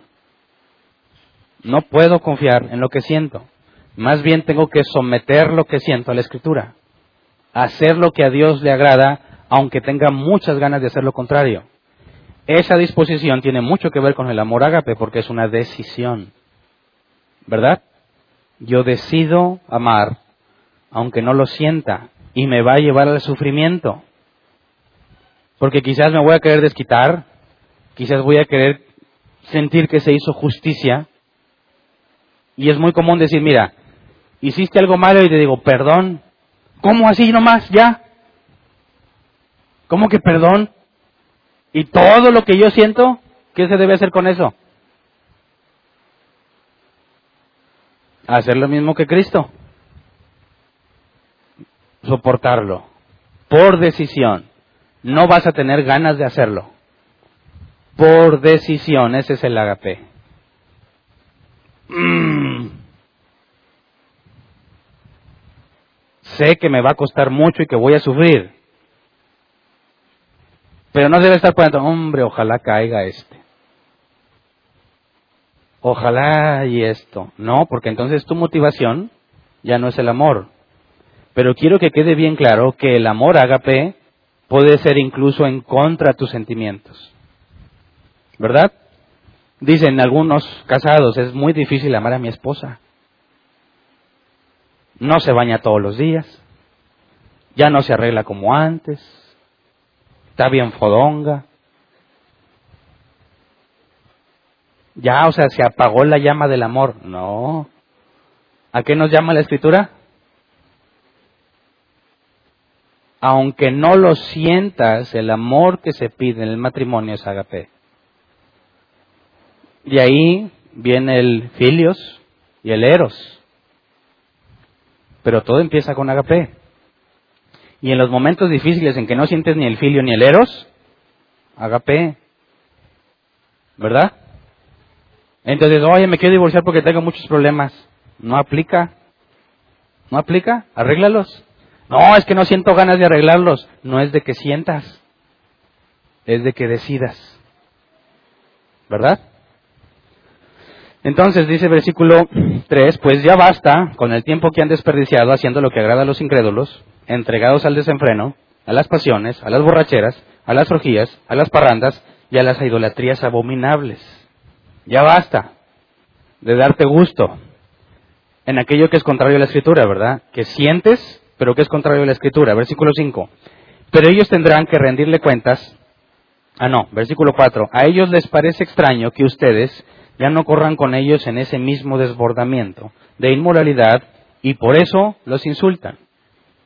No puedo confiar en lo que siento. Más bien tengo que someter lo que siento a la escritura. Hacer lo que a Dios le agrada, aunque tenga muchas ganas de hacer lo contrario. Esa disposición tiene mucho que ver con el amor ágape porque es una decisión. ¿Verdad? Yo decido amar aunque no lo sienta y me va a llevar al sufrimiento. Porque quizás me voy a querer desquitar, quizás voy a querer sentir que se hizo justicia. Y es muy común decir, mira, hiciste algo malo y te digo, perdón. ¿Cómo así nomás? ¿Ya? ¿Cómo que perdón? ¿Y todo lo que yo siento? ¿Qué se debe hacer con eso? Hacer lo mismo que Cristo. Soportarlo. Por decisión. No vas a tener ganas de hacerlo por decisión. Ese es el agape. Mm. Sé que me va a costar mucho y que voy a sufrir. Pero no debe estar poniendo, hombre, ojalá caiga este. Ojalá y esto. No, porque entonces tu motivación ya no es el amor. Pero quiero que quede bien claro que el amor agape puede ser incluso en contra de tus sentimientos. ¿verdad? Dicen algunos casados, es muy difícil amar a mi esposa. No se baña todos los días, ya no se arregla como antes, está bien fodonga. Ya, o sea, se apagó la llama del amor. No. ¿A qué nos llama la escritura? Aunque no lo sientas, el amor que se pide en el matrimonio es agape. De ahí viene el filios y el eros. Pero todo empieza con agape. Y en los momentos difíciles en que no sientes ni el filio ni el eros, agape. ¿Verdad? Entonces, oye, me quiero divorciar porque tengo muchos problemas. No aplica. ¿No aplica? Arréglalos. No, es que no siento ganas de arreglarlos. No es de que sientas. Es de que decidas. ¿Verdad? Entonces dice versículo 3, pues ya basta con el tiempo que han desperdiciado haciendo lo que agrada a los incrédulos, entregados al desenfreno, a las pasiones, a las borracheras, a las orgías, a las parrandas y a las idolatrías abominables. Ya basta de darte gusto en aquello que es contrario a la escritura, ¿verdad? Que sientes, pero que es contrario a la escritura. Versículo 5. Pero ellos tendrán que rendirle cuentas. Ah, no, versículo 4. A ellos les parece extraño que ustedes ya no corran con ellos en ese mismo desbordamiento de inmoralidad y por eso los insultan.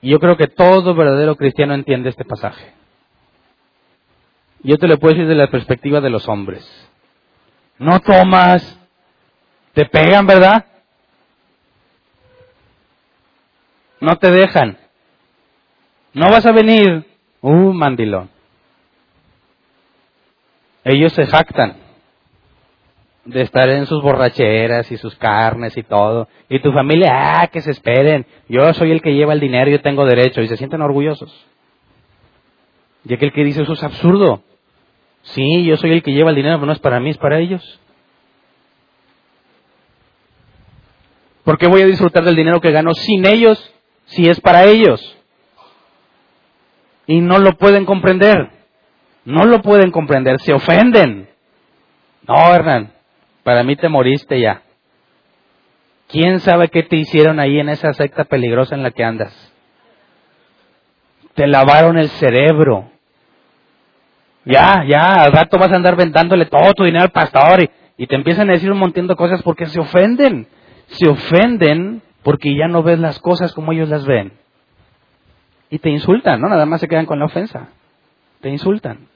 Y yo creo que todo verdadero cristiano entiende este pasaje. Yo te lo puedo decir desde la perspectiva de los hombres. No tomas, te pegan, ¿verdad? No te dejan. No vas a venir. Uh, mandilón. Ellos se jactan de estar en sus borracheras y sus carnes y todo. Y tu familia, ah, que se esperen. Yo soy el que lleva el dinero, yo tengo derecho. Y se sienten orgullosos. Y aquel que dice, eso es absurdo. Sí, yo soy el que lleva el dinero, pero no es para mí, es para ellos. ¿Por qué voy a disfrutar del dinero que gano sin ellos si es para ellos? Y no lo pueden comprender. No lo pueden comprender, se ofenden. No, Hernán, para mí te moriste ya. ¿Quién sabe qué te hicieron ahí en esa secta peligrosa en la que andas? Te lavaron el cerebro. Ya, ya, al rato vas a andar vendándole todo tu dinero al pastor y, y te empiezan a decir un montón de cosas porque se ofenden. Se ofenden porque ya no ves las cosas como ellos las ven. Y te insultan, ¿no? Nada más se quedan con la ofensa. Te insultan.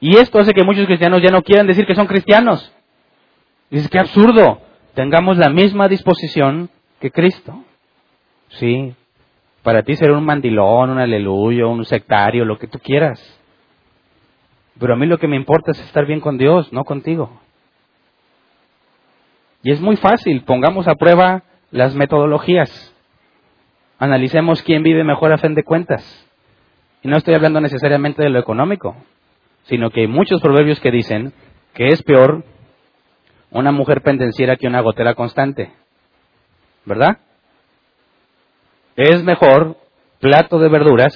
Y esto hace que muchos cristianos ya no quieran decir que son cristianos. Dices, qué absurdo. Tengamos la misma disposición que Cristo. Sí. Para ti será un mandilón, un aleluyo, un sectario, lo que tú quieras. Pero a mí lo que me importa es estar bien con Dios, no contigo. Y es muy fácil, pongamos a prueba las metodologías. Analicemos quién vive mejor a fin de cuentas. Y no estoy hablando necesariamente de lo económico, sino que hay muchos proverbios que dicen que es peor una mujer pendenciera que una gotera constante. ¿Verdad? Es mejor plato de verduras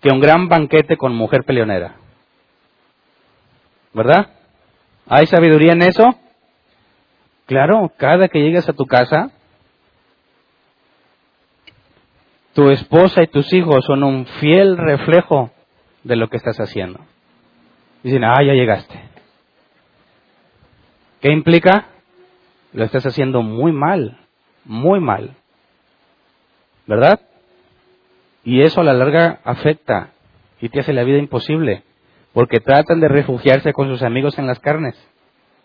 que un gran banquete con mujer peleonera. ¿Verdad? ¿Hay sabiduría en eso? Claro, cada que llegas a tu casa, tu esposa y tus hijos son un fiel reflejo de lo que estás haciendo. Dicen, ah, ya llegaste. ¿Qué implica? Lo estás haciendo muy mal, muy mal. ¿Verdad? Y eso a la larga afecta y te hace la vida imposible, porque tratan de refugiarse con sus amigos en las carnes,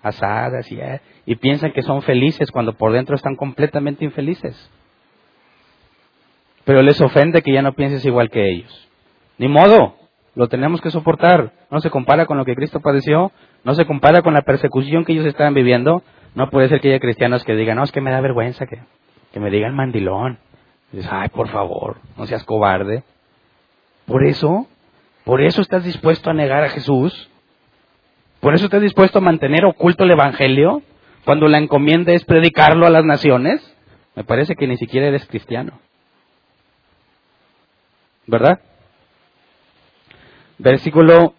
asadas y, y piensan que son felices cuando por dentro están completamente infelices. Pero les ofende que ya no pienses igual que ellos. Ni modo, lo tenemos que soportar. No se compara con lo que Cristo padeció, no se compara con la persecución que ellos estaban viviendo. No puede ser que haya cristianos que digan, no, es que me da vergüenza que, que me digan mandilón. dices, ay, por favor, no seas cobarde. Por eso, por eso estás dispuesto a negar a Jesús. Por eso estás dispuesto a mantener oculto el Evangelio cuando la encomienda es predicarlo a las naciones. Me parece que ni siquiera eres cristiano. ¿Verdad? Versículo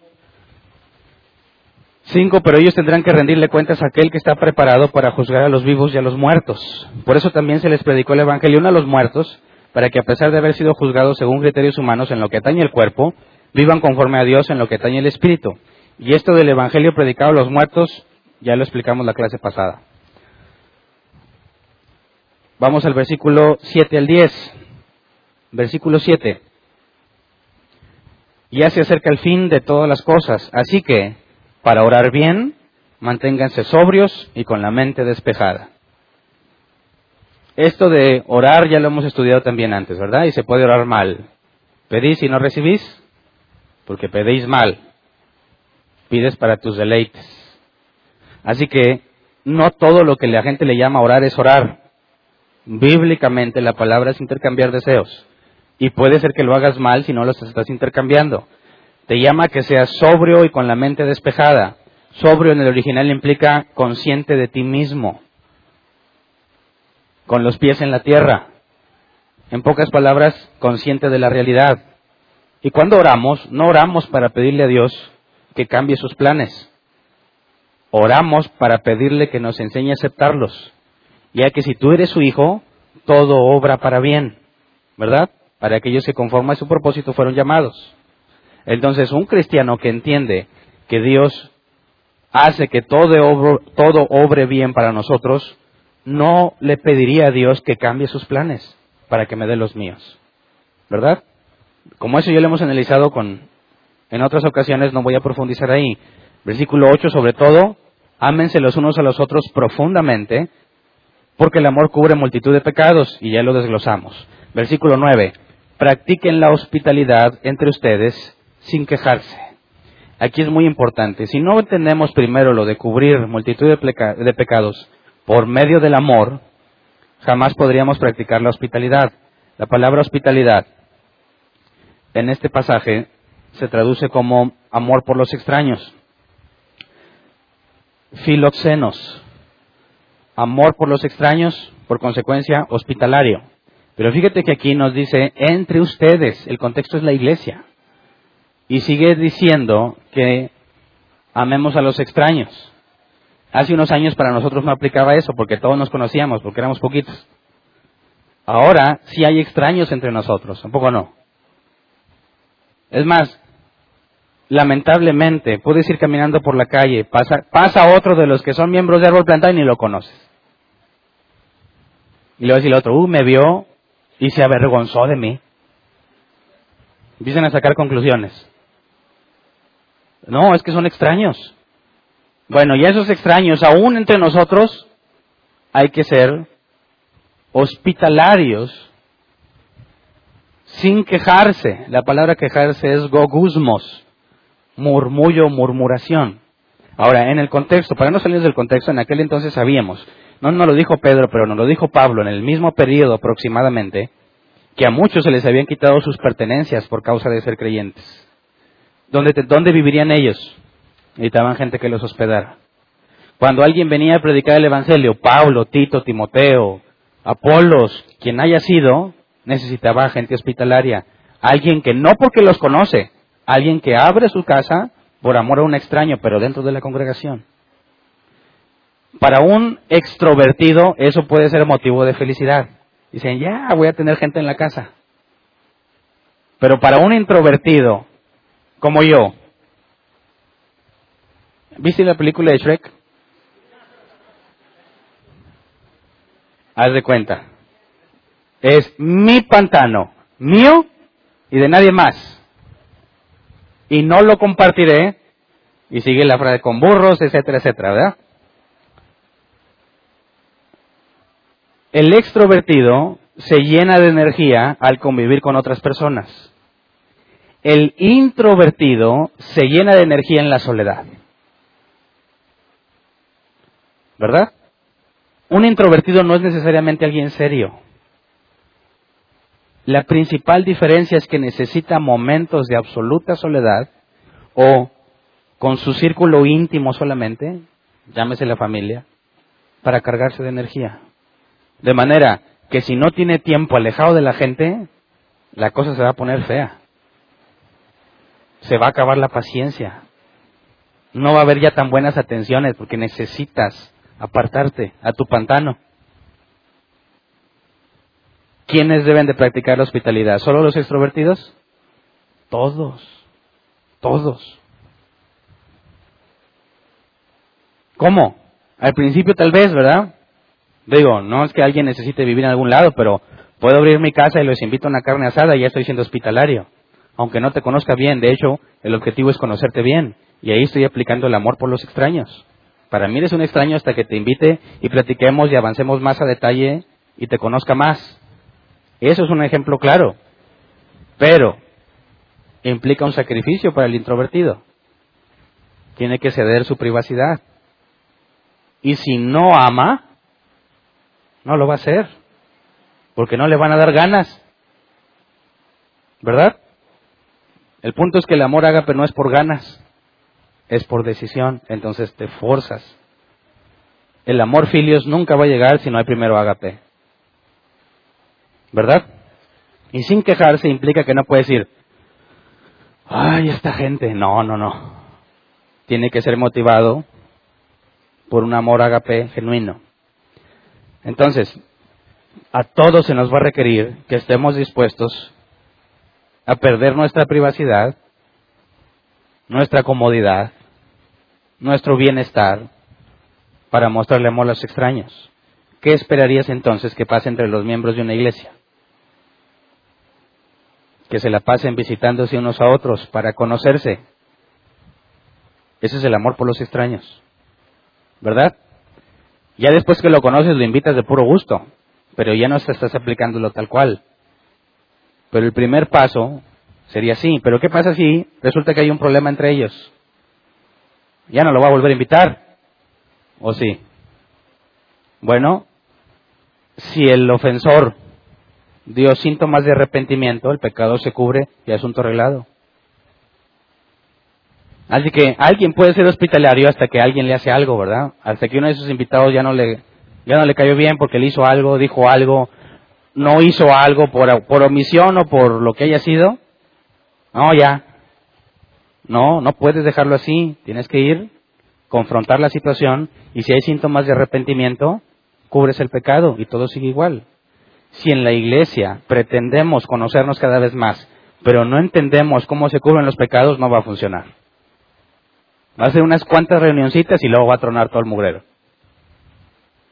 5, pero ellos tendrán que rendirle cuentas a aquel que está preparado para juzgar a los vivos y a los muertos. Por eso también se les predicó el Evangelio a los muertos, para que a pesar de haber sido juzgados según criterios humanos en lo que atañe el cuerpo, vivan conforme a Dios en lo que atañe el espíritu. Y esto del Evangelio predicado a los muertos, ya lo explicamos la clase pasada. Vamos al versículo 7 al 10. Versículo 7. Ya se acerca el fin de todas las cosas, así que, para orar bien, manténganse sobrios y con la mente despejada. Esto de orar ya lo hemos estudiado también antes, ¿verdad? Y se puede orar mal. Pedís y no recibís, porque pedéis mal. Pides para tus deleites. Así que no todo lo que la gente le llama orar es orar. Bíblicamente la palabra es intercambiar deseos. Y puede ser que lo hagas mal si no los estás intercambiando. Te llama que seas sobrio y con la mente despejada. Sobrio en el original implica consciente de ti mismo, con los pies en la tierra. En pocas palabras, consciente de la realidad. Y cuando oramos, no oramos para pedirle a Dios que cambie sus planes. Oramos para pedirle que nos enseñe a aceptarlos. Ya que si tú eres su hijo, todo obra para bien. ¿Verdad? Para aquellos que conforme a su propósito fueron llamados. Entonces, un cristiano que entiende que Dios hace que todo, todo obre bien para nosotros, no le pediría a Dios que cambie sus planes para que me dé los míos. ¿Verdad? Como eso ya lo hemos analizado con, en otras ocasiones, no voy a profundizar ahí. Versículo 8, sobre todo, ámense los unos a los otros profundamente, porque el amor cubre multitud de pecados, y ya lo desglosamos. Versículo 9, practiquen la hospitalidad entre ustedes sin quejarse. Aquí es muy importante. Si no entendemos primero lo de cubrir multitud de, pecados por medio del amor, jamás podríamos practicar la hospitalidad. La palabra hospitalidad en este pasaje se traduce como amor por los extraños. Filoxenos, amor por los extraños, por consecuencia hospitalario. Pero fíjate que aquí nos dice entre ustedes, el contexto es la iglesia. Y sigue diciendo que amemos a los extraños. Hace unos años para nosotros no aplicaba eso porque todos nos conocíamos, porque éramos poquitos. Ahora sí hay extraños entre nosotros, un poco no. Es más, lamentablemente, puedes ir caminando por la calle, pasa, pasa otro de los que son miembros de árbol plantado y ni lo conoces. Y a decir el otro, uh, me vio y se avergonzó de mí. Empiezan a sacar conclusiones. No, es que son extraños. Bueno, y esos extraños, aún entre nosotros, hay que ser hospitalarios sin quejarse. La palabra quejarse es gogusmos, murmullo, murmuración. Ahora, en el contexto, para no salir del contexto, en aquel entonces sabíamos, no lo dijo Pedro, pero nos lo dijo Pablo en el mismo periodo aproximadamente, que a muchos se les habían quitado sus pertenencias por causa de ser creyentes. ¿Dónde, dónde vivirían ellos? Necesitaban gente que los hospedara. Cuando alguien venía a predicar el Evangelio, Pablo, Tito, Timoteo, Apolos, quien haya sido, necesitaba gente hospitalaria. Alguien que no porque los conoce, alguien que abre su casa por amor a un extraño, pero dentro de la congregación. Para un extrovertido eso puede ser motivo de felicidad. Dicen, ya, voy a tener gente en la casa. Pero para un introvertido, como yo, ¿viste la película de Shrek? Haz de cuenta. Es mi pantano, mío y de nadie más. Y no lo compartiré. Y sigue la frase con burros, etcétera, etcétera, ¿verdad? El extrovertido se llena de energía al convivir con otras personas. El introvertido se llena de energía en la soledad. ¿Verdad? Un introvertido no es necesariamente alguien serio. La principal diferencia es que necesita momentos de absoluta soledad o con su círculo íntimo solamente, llámese la familia, para cargarse de energía. De manera que si no tiene tiempo alejado de la gente, la cosa se va a poner fea. Se va a acabar la paciencia. No va a haber ya tan buenas atenciones porque necesitas apartarte a tu pantano. ¿Quiénes deben de practicar la hospitalidad? ¿Solo los extrovertidos? Todos, todos. ¿Cómo? Al principio tal vez, ¿verdad? Digo, no es que alguien necesite vivir en algún lado, pero puedo abrir mi casa y les invito a una carne asada y ya estoy siendo hospitalario. Aunque no te conozca bien, de hecho, el objetivo es conocerte bien. Y ahí estoy aplicando el amor por los extraños. Para mí eres un extraño hasta que te invite y platiquemos y avancemos más a detalle y te conozca más. Eso es un ejemplo claro. Pero implica un sacrificio para el introvertido. Tiene que ceder su privacidad. Y si no ama, no lo va a hacer. Porque no le van a dar ganas. ¿Verdad? El punto es que el amor pero no es por ganas es por decisión, entonces te forzas. El amor filios nunca va a llegar si no hay primero ágape. ¿Verdad? Y sin quejarse implica que no puedes decir, ay, esta gente. No, no, no. Tiene que ser motivado por un amor ágape genuino. Entonces, a todos se nos va a requerir que estemos dispuestos a perder nuestra privacidad, nuestra comodidad, nuestro bienestar para mostrarle amor a los extraños. ¿Qué esperarías entonces que pase entre los miembros de una iglesia? Que se la pasen visitándose unos a otros para conocerse. Ese es el amor por los extraños. ¿Verdad? Ya después que lo conoces lo invitas de puro gusto, pero ya no estás aplicándolo tal cual. Pero el primer paso sería así. Pero ¿qué pasa si resulta que hay un problema entre ellos? ya no lo va a volver a invitar. ¿O sí? Bueno, si el ofensor dio síntomas de arrepentimiento, el pecado se cubre y asunto arreglado. Así que alguien puede ser hospitalario hasta que alguien le hace algo, ¿verdad? Hasta que uno de esos invitados ya no le, ya no le cayó bien porque le hizo algo, dijo algo, no hizo algo por, por omisión o por lo que haya sido. No, ya, no, no puedes dejarlo así. Tienes que ir confrontar la situación y si hay síntomas de arrepentimiento, cubres el pecado y todo sigue igual. Si en la iglesia pretendemos conocernos cada vez más, pero no entendemos cómo se cubren los pecados, no va a funcionar. Va a ser unas cuantas reunioncitas y luego va a tronar todo el mugrero.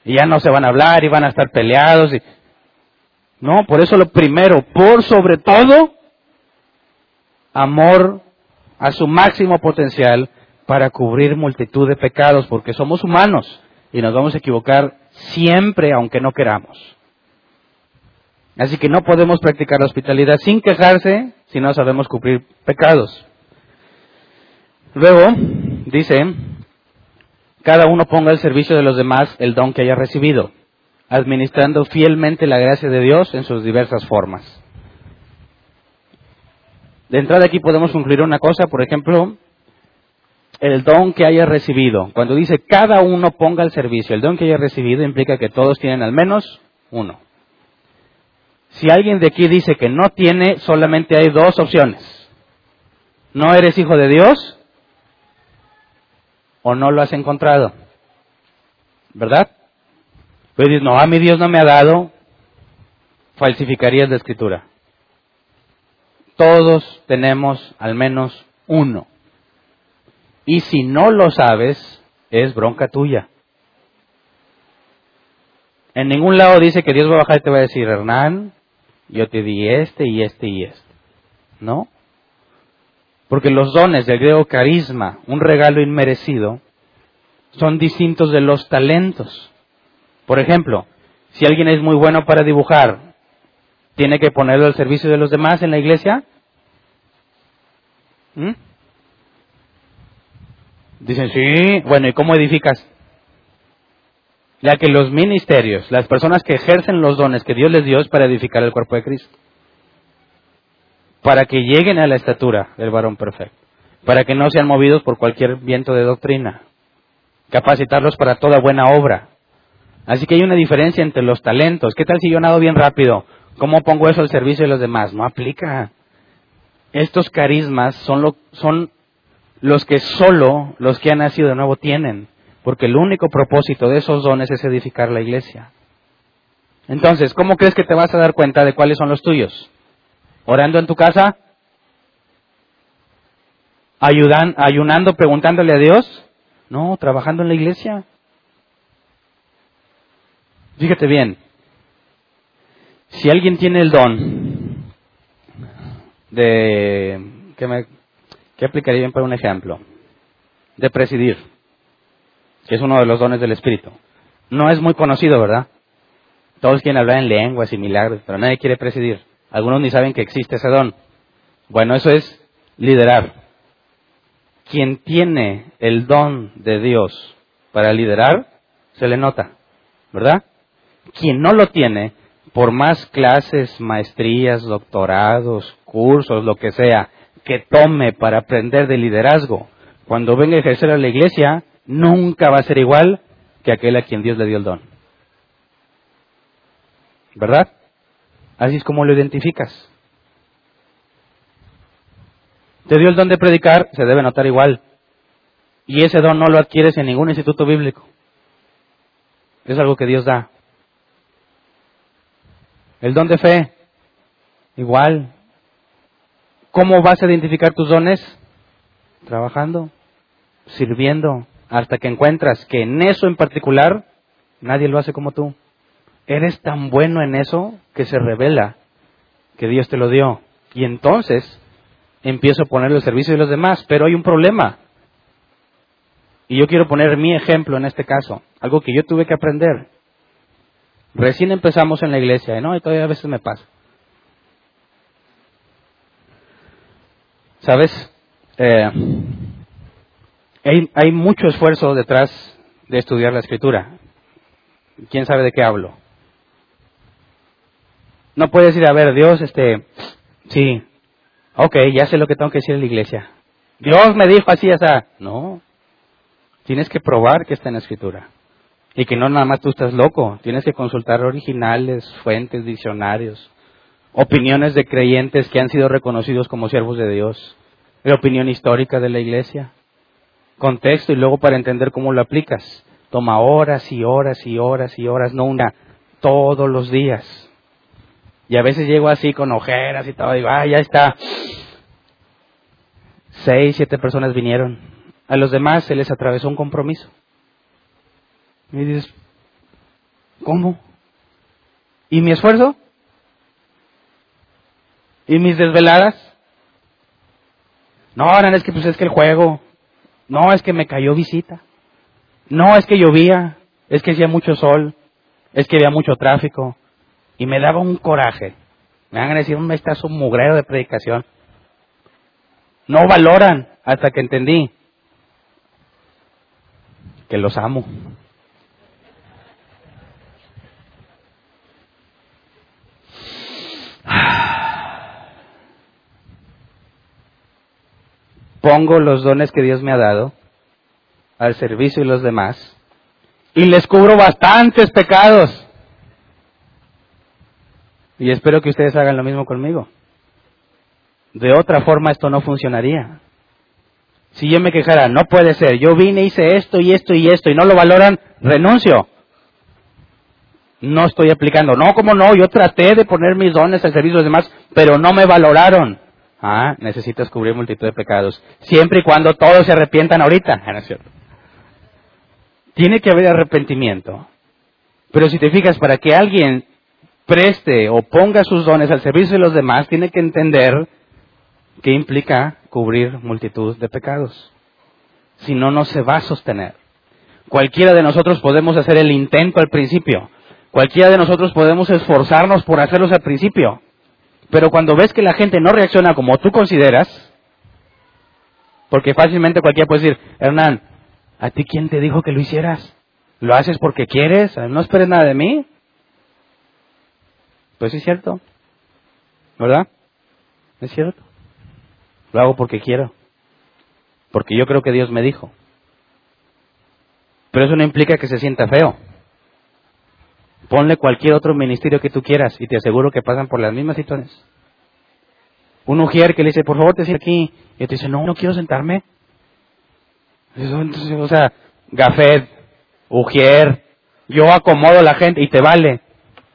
Y ya no se van a hablar y van a estar peleados. No, por eso lo primero, por sobre todo, amor a su máximo potencial para cubrir multitud de pecados, porque somos humanos y nos vamos a equivocar siempre, aunque no queramos. Así que no podemos practicar la hospitalidad sin quejarse si no sabemos cubrir pecados. Luego, dice, cada uno ponga al servicio de los demás el don que haya recibido, administrando fielmente la gracia de Dios en sus diversas formas. De entrada aquí podemos concluir una cosa, por ejemplo, el don que haya recibido. Cuando dice cada uno ponga al servicio, el don que haya recibido implica que todos tienen al menos uno. Si alguien de aquí dice que no tiene, solamente hay dos opciones. No eres hijo de Dios o no lo has encontrado. ¿Verdad? Pues dices, no, a mi Dios no me ha dado, falsificarías la escritura. Todos tenemos al menos uno. Y si no lo sabes, es bronca tuya. En ningún lado dice que Dios va a bajar y te va a decir, Hernán, yo te di este y este y este. ¿No? Porque los dones del griego carisma, un regalo inmerecido, son distintos de los talentos. Por ejemplo, si alguien es muy bueno para dibujar, ¿tiene que ponerlo al servicio de los demás en la iglesia? ¿Mm? Dicen, sí, bueno, ¿y cómo edificas? Ya que los ministerios, las personas que ejercen los dones que Dios les dio es para edificar el cuerpo de Cristo. Para que lleguen a la estatura del varón perfecto. Para que no sean movidos por cualquier viento de doctrina. Capacitarlos para toda buena obra. Así que hay una diferencia entre los talentos. ¿Qué tal si yo nado bien rápido? ¿Cómo pongo eso al servicio de los demás? No aplica. Estos carismas son, lo, son los que solo los que han nacido de nuevo tienen porque el único propósito de esos dones es edificar la iglesia. Entonces, ¿cómo crees que te vas a dar cuenta de cuáles son los tuyos? ¿Orando en tu casa? ¿Ayudan, ¿Ayunando, preguntándole a Dios? No, trabajando en la iglesia. Fíjate bien, si alguien tiene el don de, ¿qué, me, qué aplicaría bien para un ejemplo? De presidir que es uno de los dones del Espíritu. No es muy conocido, ¿verdad? Todos quieren hablar en lenguas y milagros, pero nadie quiere presidir. Algunos ni saben que existe ese don. Bueno, eso es liderar. Quien tiene el don de Dios para liderar, se le nota, ¿verdad? Quien no lo tiene, por más clases, maestrías, doctorados, cursos, lo que sea, que tome para aprender de liderazgo, cuando venga a ejercer a la iglesia, nunca va a ser igual que aquel a quien Dios le dio el don. ¿Verdad? Así es como lo identificas. Te dio el don de predicar, se debe notar igual. Y ese don no lo adquieres en ningún instituto bíblico. Es algo que Dios da. El don de fe, igual. ¿Cómo vas a identificar tus dones? Trabajando, sirviendo, hasta que encuentras que en eso en particular nadie lo hace como tú. Eres tan bueno en eso que se revela que Dios te lo dio. Y entonces empiezo a poner el servicio de los demás, pero hay un problema. Y yo quiero poner mi ejemplo en este caso, algo que yo tuve que aprender. Recién empezamos en la iglesia, ¿no? Y todavía a veces me pasa. ¿Sabes? Eh, hay, mucho esfuerzo detrás de estudiar la escritura. ¿Quién sabe de qué hablo? No puedes ir a ver, Dios, este, sí, ok, ya sé lo que tengo que decir en la iglesia. Dios me dijo así, esa. No, tienes que probar que está en la escritura. Y que no nada más tú estás loco, tienes que consultar originales, fuentes, diccionarios, opiniones de creyentes que han sido reconocidos como siervos de Dios, la opinión histórica de la iglesia. contexto y luego para entender cómo lo aplicas. Toma horas y horas y horas y horas, no una, todos los días. Y a veces llego así con ojeras y todo, digo, ah, ya está. Seis, siete personas vinieron. A los demás se les atravesó un compromiso. Y dices, ¿cómo? ¿Y mi esfuerzo? ¿Y mis desveladas? No, no, es que pues es que el juego. No, es que me cayó visita. No, es que llovía. Es que hacía mucho sol. Es que había mucho tráfico. Y me daba un coraje. Me van a decir un mestazo mugrero de predicación. No valoran hasta que entendí que los amo. Pongo los dones que Dios me ha dado al servicio de los demás y les cubro bastantes pecados. Y espero que ustedes hagan lo mismo conmigo. De otra forma esto no funcionaría. Si yo me quejara, no puede ser, yo vine, hice esto y esto y esto y no lo valoran, renuncio. No estoy aplicando. No, como no, yo traté de poner mis dones al servicio de los demás, pero no me valoraron. Ah, necesitas cubrir multitud de pecados. Siempre y cuando todos se arrepientan ahorita. Ah, Tiene que haber arrepentimiento. Pero si te fijas, para que alguien preste o ponga sus dones al servicio de los demás, tiene que entender qué implica cubrir multitud de pecados. Si no, no se va a sostener. Cualquiera de nosotros podemos hacer el intento al principio. Cualquiera de nosotros podemos esforzarnos por hacerlos al principio. Pero cuando ves que la gente no reacciona como tú consideras, porque fácilmente cualquiera puede decir, Hernán, ¿a ti quién te dijo que lo hicieras? ¿Lo haces porque quieres? ¿No esperes nada de mí? Pues es cierto. ¿Verdad? Es cierto. Lo hago porque quiero. Porque yo creo que Dios me dijo. Pero eso no implica que se sienta feo. Ponle cualquier otro ministerio que tú quieras y te aseguro que pasan por las mismas situaciones. Un ujier que le dice, por favor, te sientes aquí. Y te dice, no, no quiero sentarme. o sea, gafet, ujier, yo acomodo a la gente y te vale.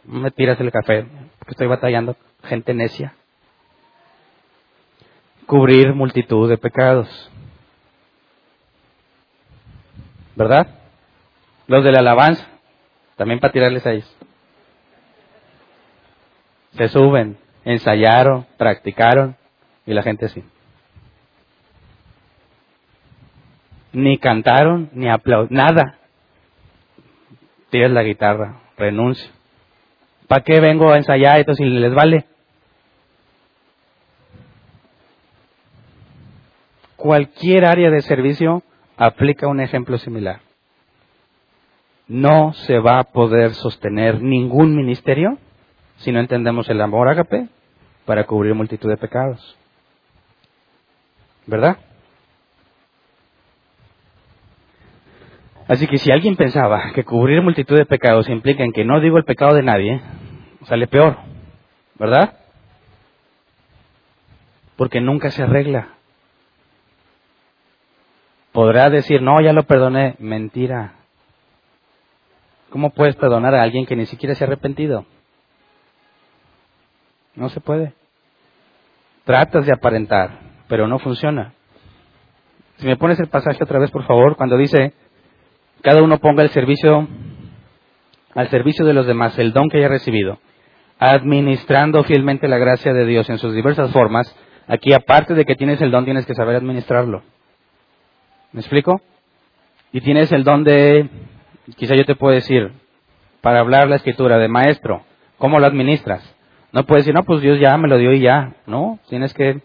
Me tiras el café, porque estoy batallando. Gente necia. Cubrir multitud de pecados. ¿Verdad? Los de la alabanza. También para tirarles a ellos. Se suben, ensayaron, practicaron y la gente así. Ni cantaron, ni aplaudieron, nada. Tiras la guitarra, renuncio. ¿Para qué vengo a ensayar esto si les vale? Cualquier área de servicio aplica un ejemplo similar no se va a poder sostener ningún ministerio si no entendemos el amor ágape para cubrir multitud de pecados. ¿Verdad? Así que si alguien pensaba que cubrir multitud de pecados implica en que no digo el pecado de nadie, sale peor, ¿verdad? Porque nunca se arregla. Podrá decir, no, ya lo perdoné, mentira. ¿Cómo puedes perdonar a alguien que ni siquiera se ha arrepentido? No se puede. Tratas de aparentar, pero no funciona. Si me pones el pasaje otra vez, por favor, cuando dice, cada uno ponga el servicio al servicio de los demás, el don que haya recibido, administrando fielmente la gracia de Dios en sus diversas formas, aquí aparte de que tienes el don, tienes que saber administrarlo. ¿Me explico? Y tienes el don de quizá yo te puedo decir, para hablar la escritura de maestro, ¿cómo lo administras? No puedes decir, no, pues Dios ya me lo dio y ya. No, tienes que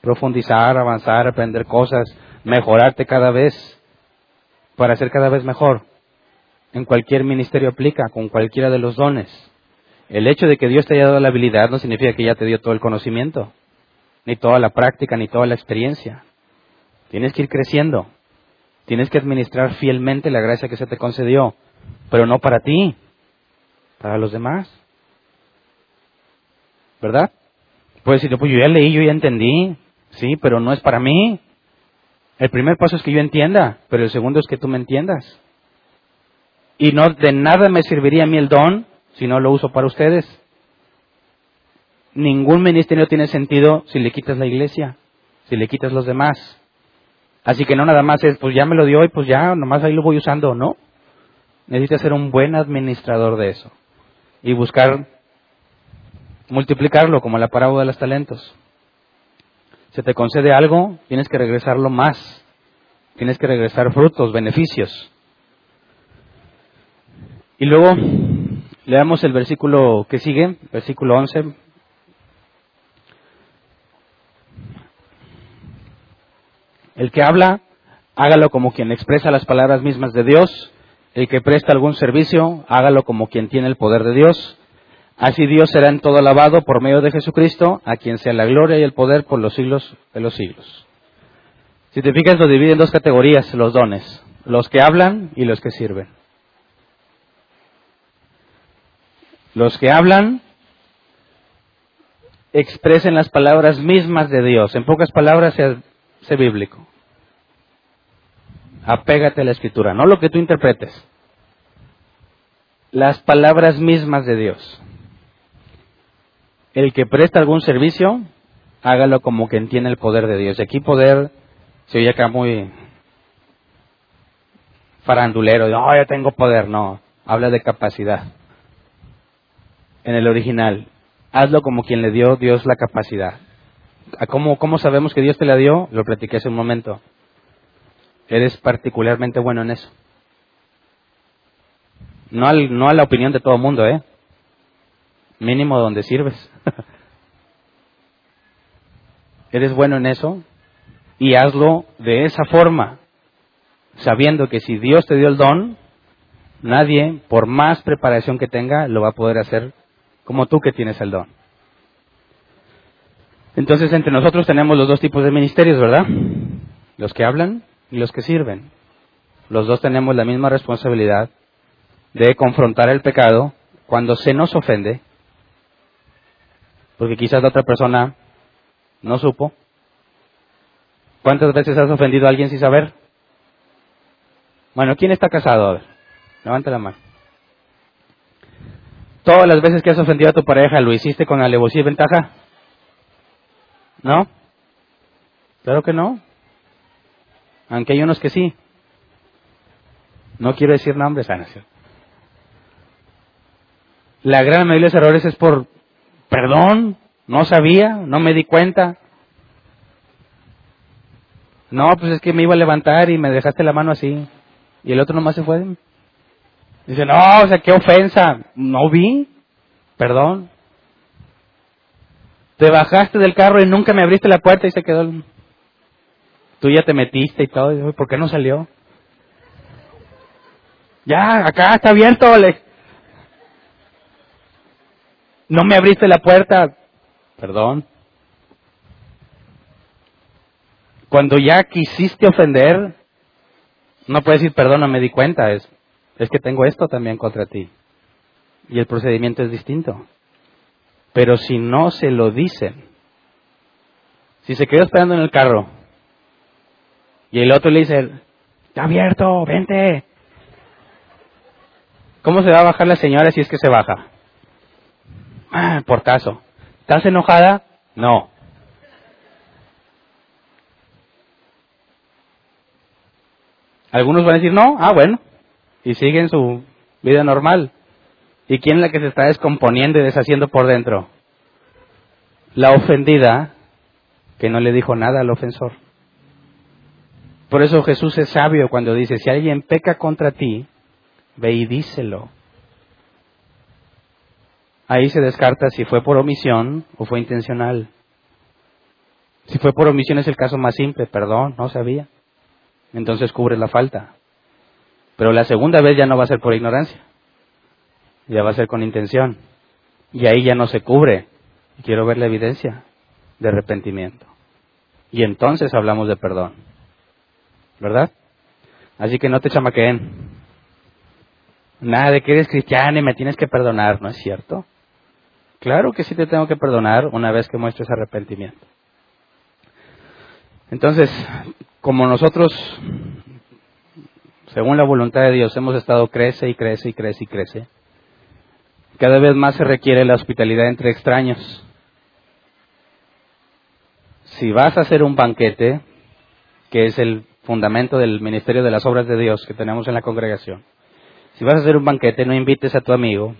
profundizar, avanzar, aprender cosas, mejorarte cada vez para ser cada vez mejor. En cualquier ministerio aplica, con cualquiera de los dones. El hecho de que Dios te haya dado la habilidad no significa que ya te dio todo el conocimiento, ni toda la práctica, ni toda la experiencia. Tienes que ir creciendo. Tienes que administrar fielmente la gracia que se te concedió, pero no para ti, para los demás. ¿Verdad? Puedes decir, pues yo ya leí, yo ya entendí, sí, pero no es para mí. El primer paso es que yo entienda, pero el segundo es que tú me entiendas. Y no de nada me serviría a mí el don si no lo uso para ustedes. Ningún ministerio tiene sentido si le quitas la iglesia, si le quitas los demás. Así que no nada más es, pues ya me lo dio y pues ya, nomás ahí lo voy usando, no. Necesitas ser un buen administrador de eso y buscar multiplicarlo como la parábola de los talentos. Se te concede algo, tienes que regresarlo más. Tienes que regresar frutos, beneficios. Y luego leamos el versículo que sigue, versículo 11. El que habla, hágalo como quien expresa las palabras mismas de Dios. El que presta algún servicio, hágalo como quien tiene el poder de Dios. Así Dios será en todo alabado por medio de Jesucristo, a quien sea la gloria y el poder por los siglos de los siglos. Si te fijas, lo divide en dos categorías los dones, los que hablan y los que sirven. Los que hablan expresen las palabras mismas de Dios. En pocas palabras, sé bíblico. Apégate a la escritura, no lo que tú interpretes. Las palabras mismas de Dios. El que presta algún servicio, hágalo como quien tiene el poder de Dios. Y aquí poder se oye acá muy farandulero, oh, yo tengo poder. No, habla de capacidad. En el original, hazlo como quien le dio Dios la capacidad. ¿Cómo, ¿Cómo sabemos que Dios te la dio? Lo platiqué hace un momento. Eres particularmente bueno en eso. No, al, no a la opinión de todo el mundo, ¿eh? Mínimo donde sirves. Eres bueno en eso y hazlo de esa forma, sabiendo que si Dios te dio el don, nadie, por más preparación que tenga, lo va a poder hacer como tú que tienes el don. Entonces, entre nosotros tenemos los dos tipos de ministerios, ¿verdad? Los que hablan y los que sirven. Los dos tenemos la misma responsabilidad de confrontar el pecado cuando se nos ofende, porque quizás la otra persona no supo. ¿Cuántas veces has ofendido a alguien sin saber? Bueno, ¿quién está casado? A ver, levanta la mano. Todas las veces que has ofendido a tu pareja, ¿lo hiciste con alevosía y ventaja? ¿No? Claro que no. Aunque hay unos que sí. No quiero decir nombres, Ana. Ah, La gran mayoría de los errores es por perdón, no sabía, no me di cuenta. No, pues es que me iba a levantar y me dejaste la mano así. Y el otro nomás se fue. Dice, no, o sea, qué ofensa. No vi. Perdón. Te bajaste del carro y nunca me abriste la puerta y se quedó. Tú ya te metiste y todo. ¿Por qué no salió? Ya, acá está abierto. No me abriste la puerta. Perdón. Cuando ya quisiste ofender, no puedes decir perdón, no me di cuenta. Es, es que tengo esto también contra ti. Y el procedimiento es distinto. Pero si no se lo dicen, si se quedó esperando en el carro y el otro le dice, está abierto, vente. ¿Cómo se va a bajar la señora si es que se baja? Ah, por caso. ¿Estás enojada? No. Algunos van a decir, no, ah, bueno, y siguen su vida normal. ¿Y quién es la que se está descomponiendo y deshaciendo por dentro? La ofendida que no le dijo nada al ofensor. Por eso Jesús es sabio cuando dice, si alguien peca contra ti, ve y díselo. Ahí se descarta si fue por omisión o fue intencional. Si fue por omisión es el caso más simple, perdón, no sabía. Entonces cubre la falta. Pero la segunda vez ya no va a ser por ignorancia ya va a ser con intención. Y ahí ya no se cubre. Quiero ver la evidencia de arrepentimiento. Y entonces hablamos de perdón. ¿Verdad? Así que no te chamaqueen. Nada de que eres cristiano y me tienes que perdonar, ¿no es cierto? Claro que sí te tengo que perdonar una vez que muestres arrepentimiento. Entonces, como nosotros, según la voluntad de Dios, hemos estado crece y crece y crece y crece, cada vez más se requiere la hospitalidad entre extraños. Si vas a hacer un banquete, que es el fundamento del ministerio de las obras de Dios que tenemos en la congregación, si vas a hacer un banquete, no invites a tu amigo,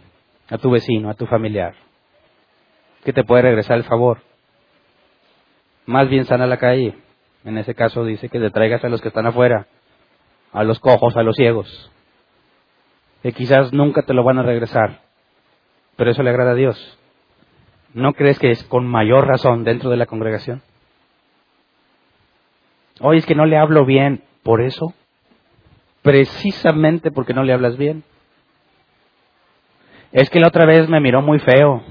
a tu vecino, a tu familiar, que te puede regresar el favor. Más bien sana la calle. En ese caso dice que te traigas a los que están afuera, a los cojos, a los ciegos, que quizás nunca te lo van a regresar, pero eso le agrada a Dios. ¿No crees que es con mayor razón dentro de la congregación? Hoy es que no le hablo bien, por eso, precisamente porque no le hablas bien. Es que la otra vez me miró muy feo,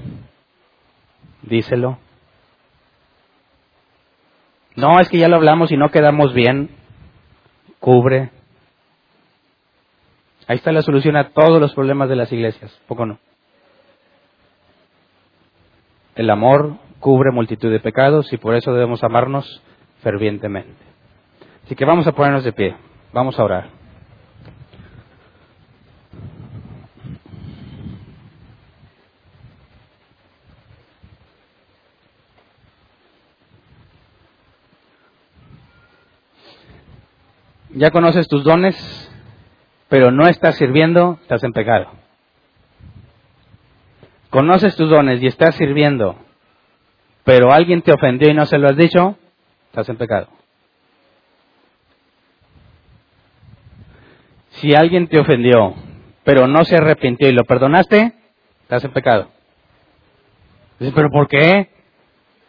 díselo. No, es que ya lo hablamos y no quedamos bien. Cubre. Ahí está la solución a todos los problemas de las iglesias, poco no. El amor cubre multitud de pecados y por eso debemos amarnos fervientemente. Así que vamos a ponernos de pie, vamos a orar. Ya conoces tus dones, pero no estás sirviendo, estás en pecado. Conoces tus dones y estás sirviendo, pero alguien te ofendió y no se lo has dicho, estás en pecado. Si alguien te ofendió, pero no se arrepintió y lo perdonaste, estás en pecado. ¿pero por qué?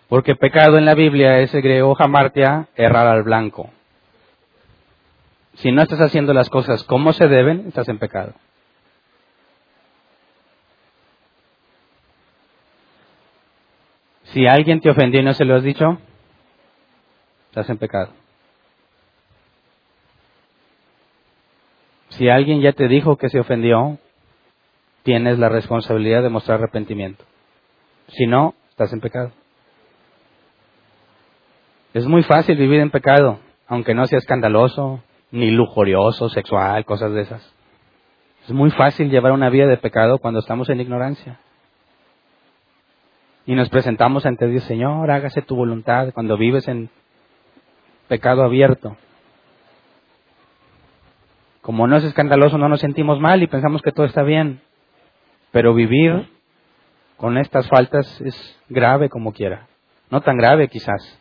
Porque pecado en la Biblia es el griego jamartia, errar al blanco. Si no estás haciendo las cosas como se deben, estás en pecado. Si alguien te ofendió y no se lo has dicho, estás en pecado. Si alguien ya te dijo que se ofendió, tienes la responsabilidad de mostrar arrepentimiento. Si no, estás en pecado. Es muy fácil vivir en pecado, aunque no sea escandaloso, ni lujurioso, sexual, cosas de esas. Es muy fácil llevar una vida de pecado cuando estamos en ignorancia. Y nos presentamos ante Dios, Señor, hágase tu voluntad cuando vives en pecado abierto. Como no es escandaloso, no nos sentimos mal y pensamos que todo está bien. Pero vivir con estas faltas es grave como quiera. No tan grave quizás,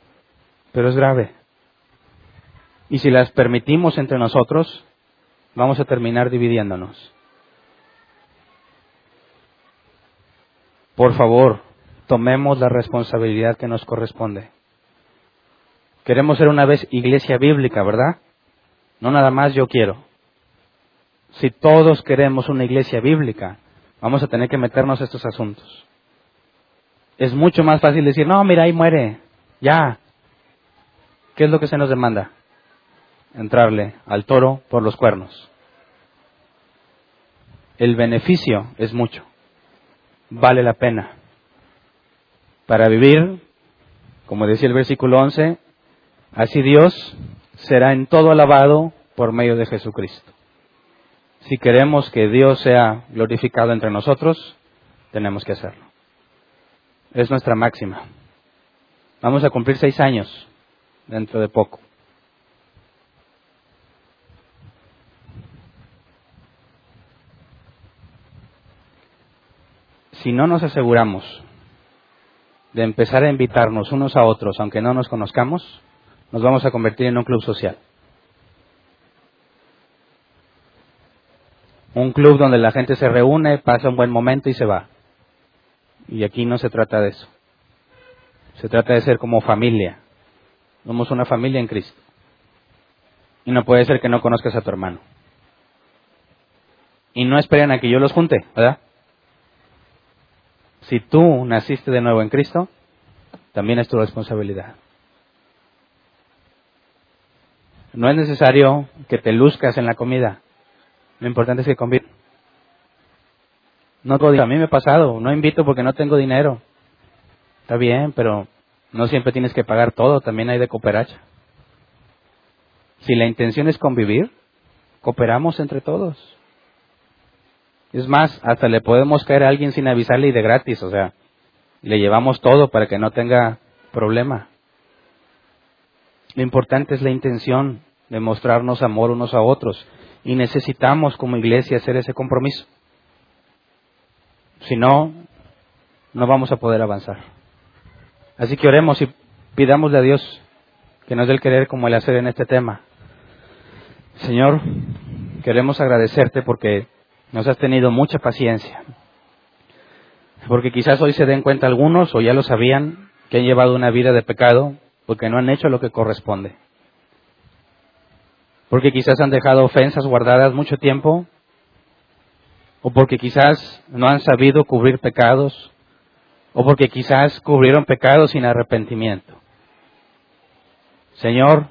pero es grave. Y si las permitimos entre nosotros, vamos a terminar dividiéndonos. Por favor, tomemos la responsabilidad que nos corresponde. Queremos ser una vez iglesia bíblica, ¿verdad? No nada más yo quiero. Si todos queremos una iglesia bíblica, vamos a tener que meternos a estos asuntos. Es mucho más fácil decir, no, mira, ahí muere, ya. ¿Qué es lo que se nos demanda? Entrarle al toro por los cuernos. El beneficio es mucho, vale la pena. Para vivir, como decía el versículo 11, así Dios será en todo alabado por medio de Jesucristo. Si queremos que Dios sea glorificado entre nosotros, tenemos que hacerlo. Es nuestra máxima. Vamos a cumplir seis años dentro de poco. Si no nos aseguramos de empezar a invitarnos unos a otros, aunque no nos conozcamos, nos vamos a convertir en un club social. Un club donde la gente se reúne, pasa un buen momento y se va. Y aquí no se trata de eso. Se trata de ser como familia. Somos una familia en Cristo. Y no puede ser que no conozcas a tu hermano. Y no esperen a que yo los junte, ¿verdad? Si tú naciste de nuevo en Cristo, también es tu responsabilidad. No es necesario que te luzcas en la comida. Lo importante es que convives. No a mí me ha pasado, no invito porque no tengo dinero. Está bien, pero no siempre tienes que pagar todo, también hay de cooperacha. Si la intención es convivir, cooperamos entre todos. Es más, hasta le podemos caer a alguien sin avisarle y de gratis, o sea, le llevamos todo para que no tenga problema. Lo importante es la intención de mostrarnos amor unos a otros y necesitamos como iglesia hacer ese compromiso. Si no, no vamos a poder avanzar. Así que oremos y pidamosle a Dios que nos dé el querer como el hacer en este tema. Señor, queremos agradecerte porque nos has tenido mucha paciencia. Porque quizás hoy se den cuenta algunos, o ya lo sabían, que han llevado una vida de pecado porque no han hecho lo que corresponde. Porque quizás han dejado ofensas guardadas mucho tiempo, o porque quizás no han sabido cubrir pecados, o porque quizás cubrieron pecados sin arrepentimiento. Señor,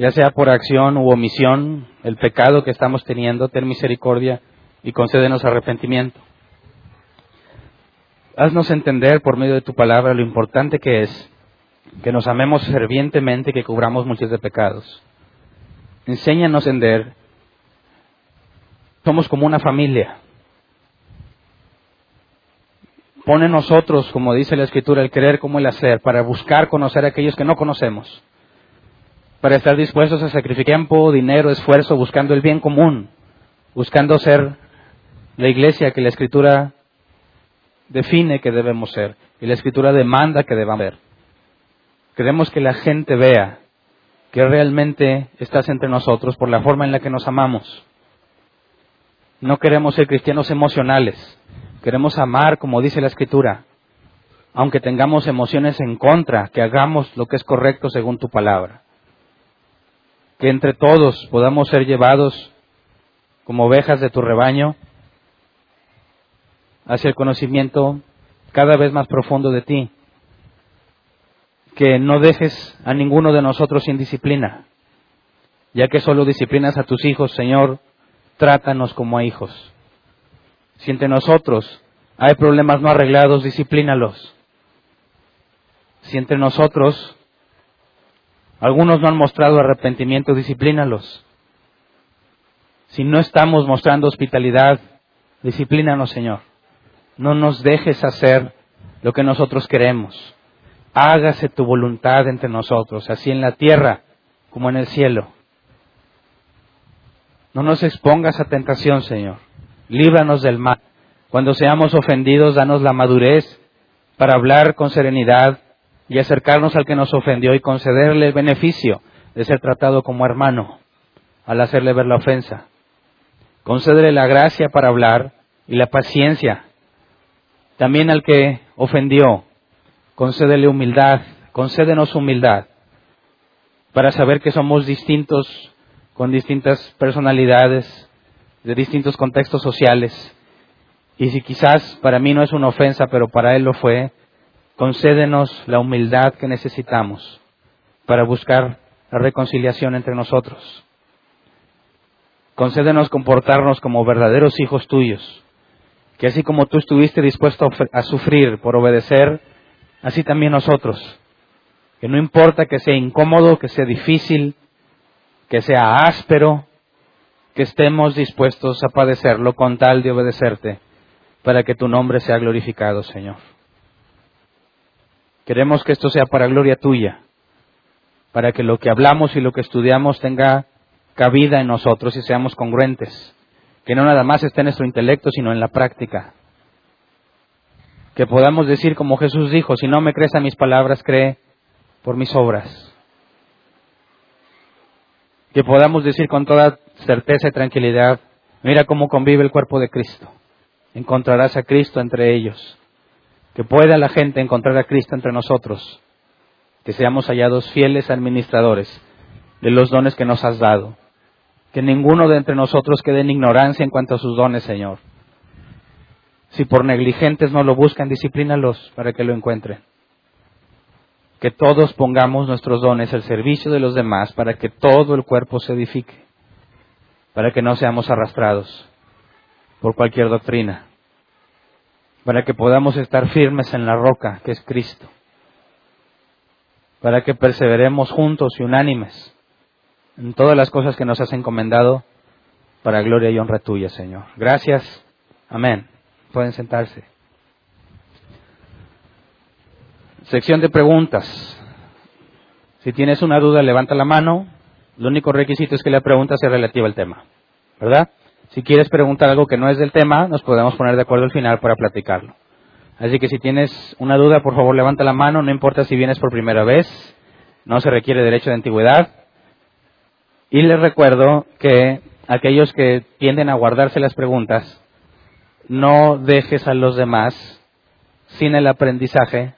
ya sea por acción u omisión, el pecado que estamos teniendo, ten misericordia y concédenos arrepentimiento. Haznos entender por medio de tu palabra lo importante que es que nos amemos fervientemente y que cubramos muchos de pecados. Enséñanos a entender. Somos como una familia. Pone nosotros, como dice la Escritura, el querer como el hacer, para buscar conocer a aquellos que no conocemos para estar dispuestos a sacrificar tiempo, dinero, esfuerzo, buscando el bien común, buscando ser la iglesia que la Escritura define que debemos ser y la Escritura demanda que debamos ser. Queremos que la gente vea que realmente estás entre nosotros por la forma en la que nos amamos. No queremos ser cristianos emocionales, queremos amar como dice la Escritura, aunque tengamos emociones en contra, que hagamos lo que es correcto según tu palabra que entre todos podamos ser llevados como ovejas de tu rebaño hacia el conocimiento cada vez más profundo de ti. Que no dejes a ninguno de nosotros sin disciplina, ya que solo disciplinas a tus hijos, Señor, trátanos como a hijos. Si entre nosotros hay problemas no arreglados, disciplínalos. Si entre nosotros algunos no han mostrado arrepentimiento, disciplínalos. Si no estamos mostrando hospitalidad, disciplínanos, Señor. No nos dejes hacer lo que nosotros queremos. Hágase tu voluntad entre nosotros, así en la tierra como en el cielo. No nos expongas a tentación, Señor. Líbranos del mal. Cuando seamos ofendidos, danos la madurez para hablar con serenidad y acercarnos al que nos ofendió y concederle el beneficio de ser tratado como hermano al hacerle ver la ofensa. Concédele la gracia para hablar y la paciencia. También al que ofendió, concédele humildad, concédenos humildad para saber que somos distintos con distintas personalidades, de distintos contextos sociales. Y si quizás para mí no es una ofensa, pero para él lo fue, concédenos la humildad que necesitamos para buscar la reconciliación entre nosotros. Concédenos comportarnos como verdaderos hijos tuyos, que así como tú estuviste dispuesto a sufrir por obedecer, así también nosotros, que no importa que sea incómodo, que sea difícil, que sea áspero, que estemos dispuestos a padecerlo con tal de obedecerte, para que tu nombre sea glorificado, Señor. Queremos que esto sea para gloria tuya, para que lo que hablamos y lo que estudiamos tenga cabida en nosotros y seamos congruentes, que no nada más esté en nuestro intelecto, sino en la práctica. Que podamos decir como Jesús dijo, si no me crees a mis palabras, cree por mis obras. Que podamos decir con toda certeza y tranquilidad, mira cómo convive el cuerpo de Cristo. Encontrarás a Cristo entre ellos que pueda la gente encontrar a Cristo entre nosotros, que seamos hallados fieles administradores de los dones que nos has dado, que ninguno de entre nosotros quede en ignorancia en cuanto a sus dones, Señor. Si por negligentes no lo buscan, disciplínalos para que lo encuentren. Que todos pongamos nuestros dones al servicio de los demás para que todo el cuerpo se edifique, para que no seamos arrastrados por cualquier doctrina para que podamos estar firmes en la roca que es Cristo, para que perseveremos juntos y unánimes en todas las cosas que nos has encomendado para gloria y honra tuya, Señor. Gracias. Amén. Pueden sentarse. Sección de preguntas. Si tienes una duda, levanta la mano. Lo único requisito es que la pregunta sea relativa al tema. ¿Verdad? Si quieres preguntar algo que no es del tema, nos podemos poner de acuerdo al final para platicarlo. Así que si tienes una duda, por favor levanta la mano, no importa si vienes por primera vez, no se requiere derecho de antigüedad. Y les recuerdo que aquellos que tienden a guardarse las preguntas, no dejes a los demás sin el aprendizaje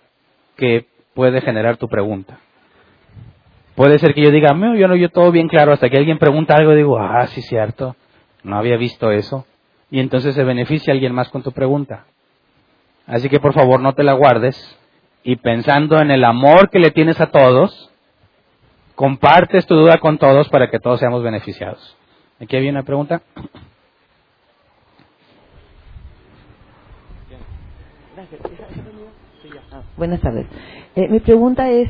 que puede generar tu pregunta. Puede ser que yo diga, yo no, yo todo bien claro, hasta que alguien pregunta algo digo, ah, sí, cierto, no había visto eso. Y entonces se beneficia alguien más con tu pregunta. Así que por favor no te la guardes y pensando en el amor que le tienes a todos, compartes tu duda con todos para que todos seamos beneficiados. Aquí había una pregunta. Buenas tardes. Eh, mi pregunta es,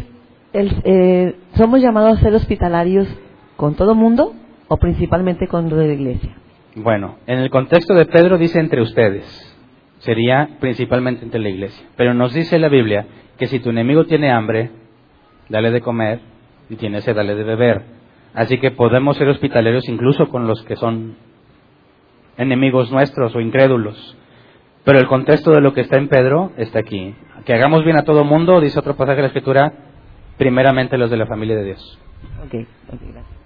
eh, ¿somos llamados a ser hospitalarios con todo mundo o principalmente con lo de la iglesia? Bueno, en el contexto de Pedro dice entre ustedes, sería principalmente entre la iglesia. Pero nos dice la Biblia que si tu enemigo tiene hambre, dale de comer, y tiene sed, dale de beber. Así que podemos ser hospitalarios incluso con los que son enemigos nuestros o incrédulos. Pero el contexto de lo que está en Pedro está aquí. Que hagamos bien a todo mundo, dice otro pasaje de la Escritura, primeramente los de la familia de Dios. Okay, gracias.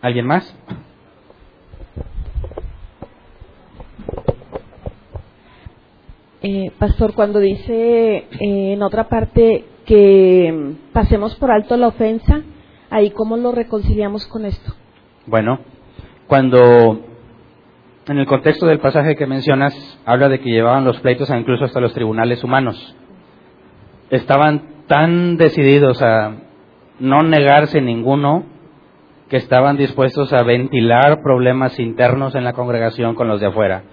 ¿Alguien más? Eh, pastor, cuando dice eh, en otra parte que pasemos por alto la ofensa, ahí cómo lo reconciliamos con esto. Bueno, cuando en el contexto del pasaje que mencionas habla de que llevaban los pleitos incluso hasta los tribunales humanos. Estaban tan decididos a no negarse ninguno que estaban dispuestos a ventilar problemas internos en la congregación con los de afuera.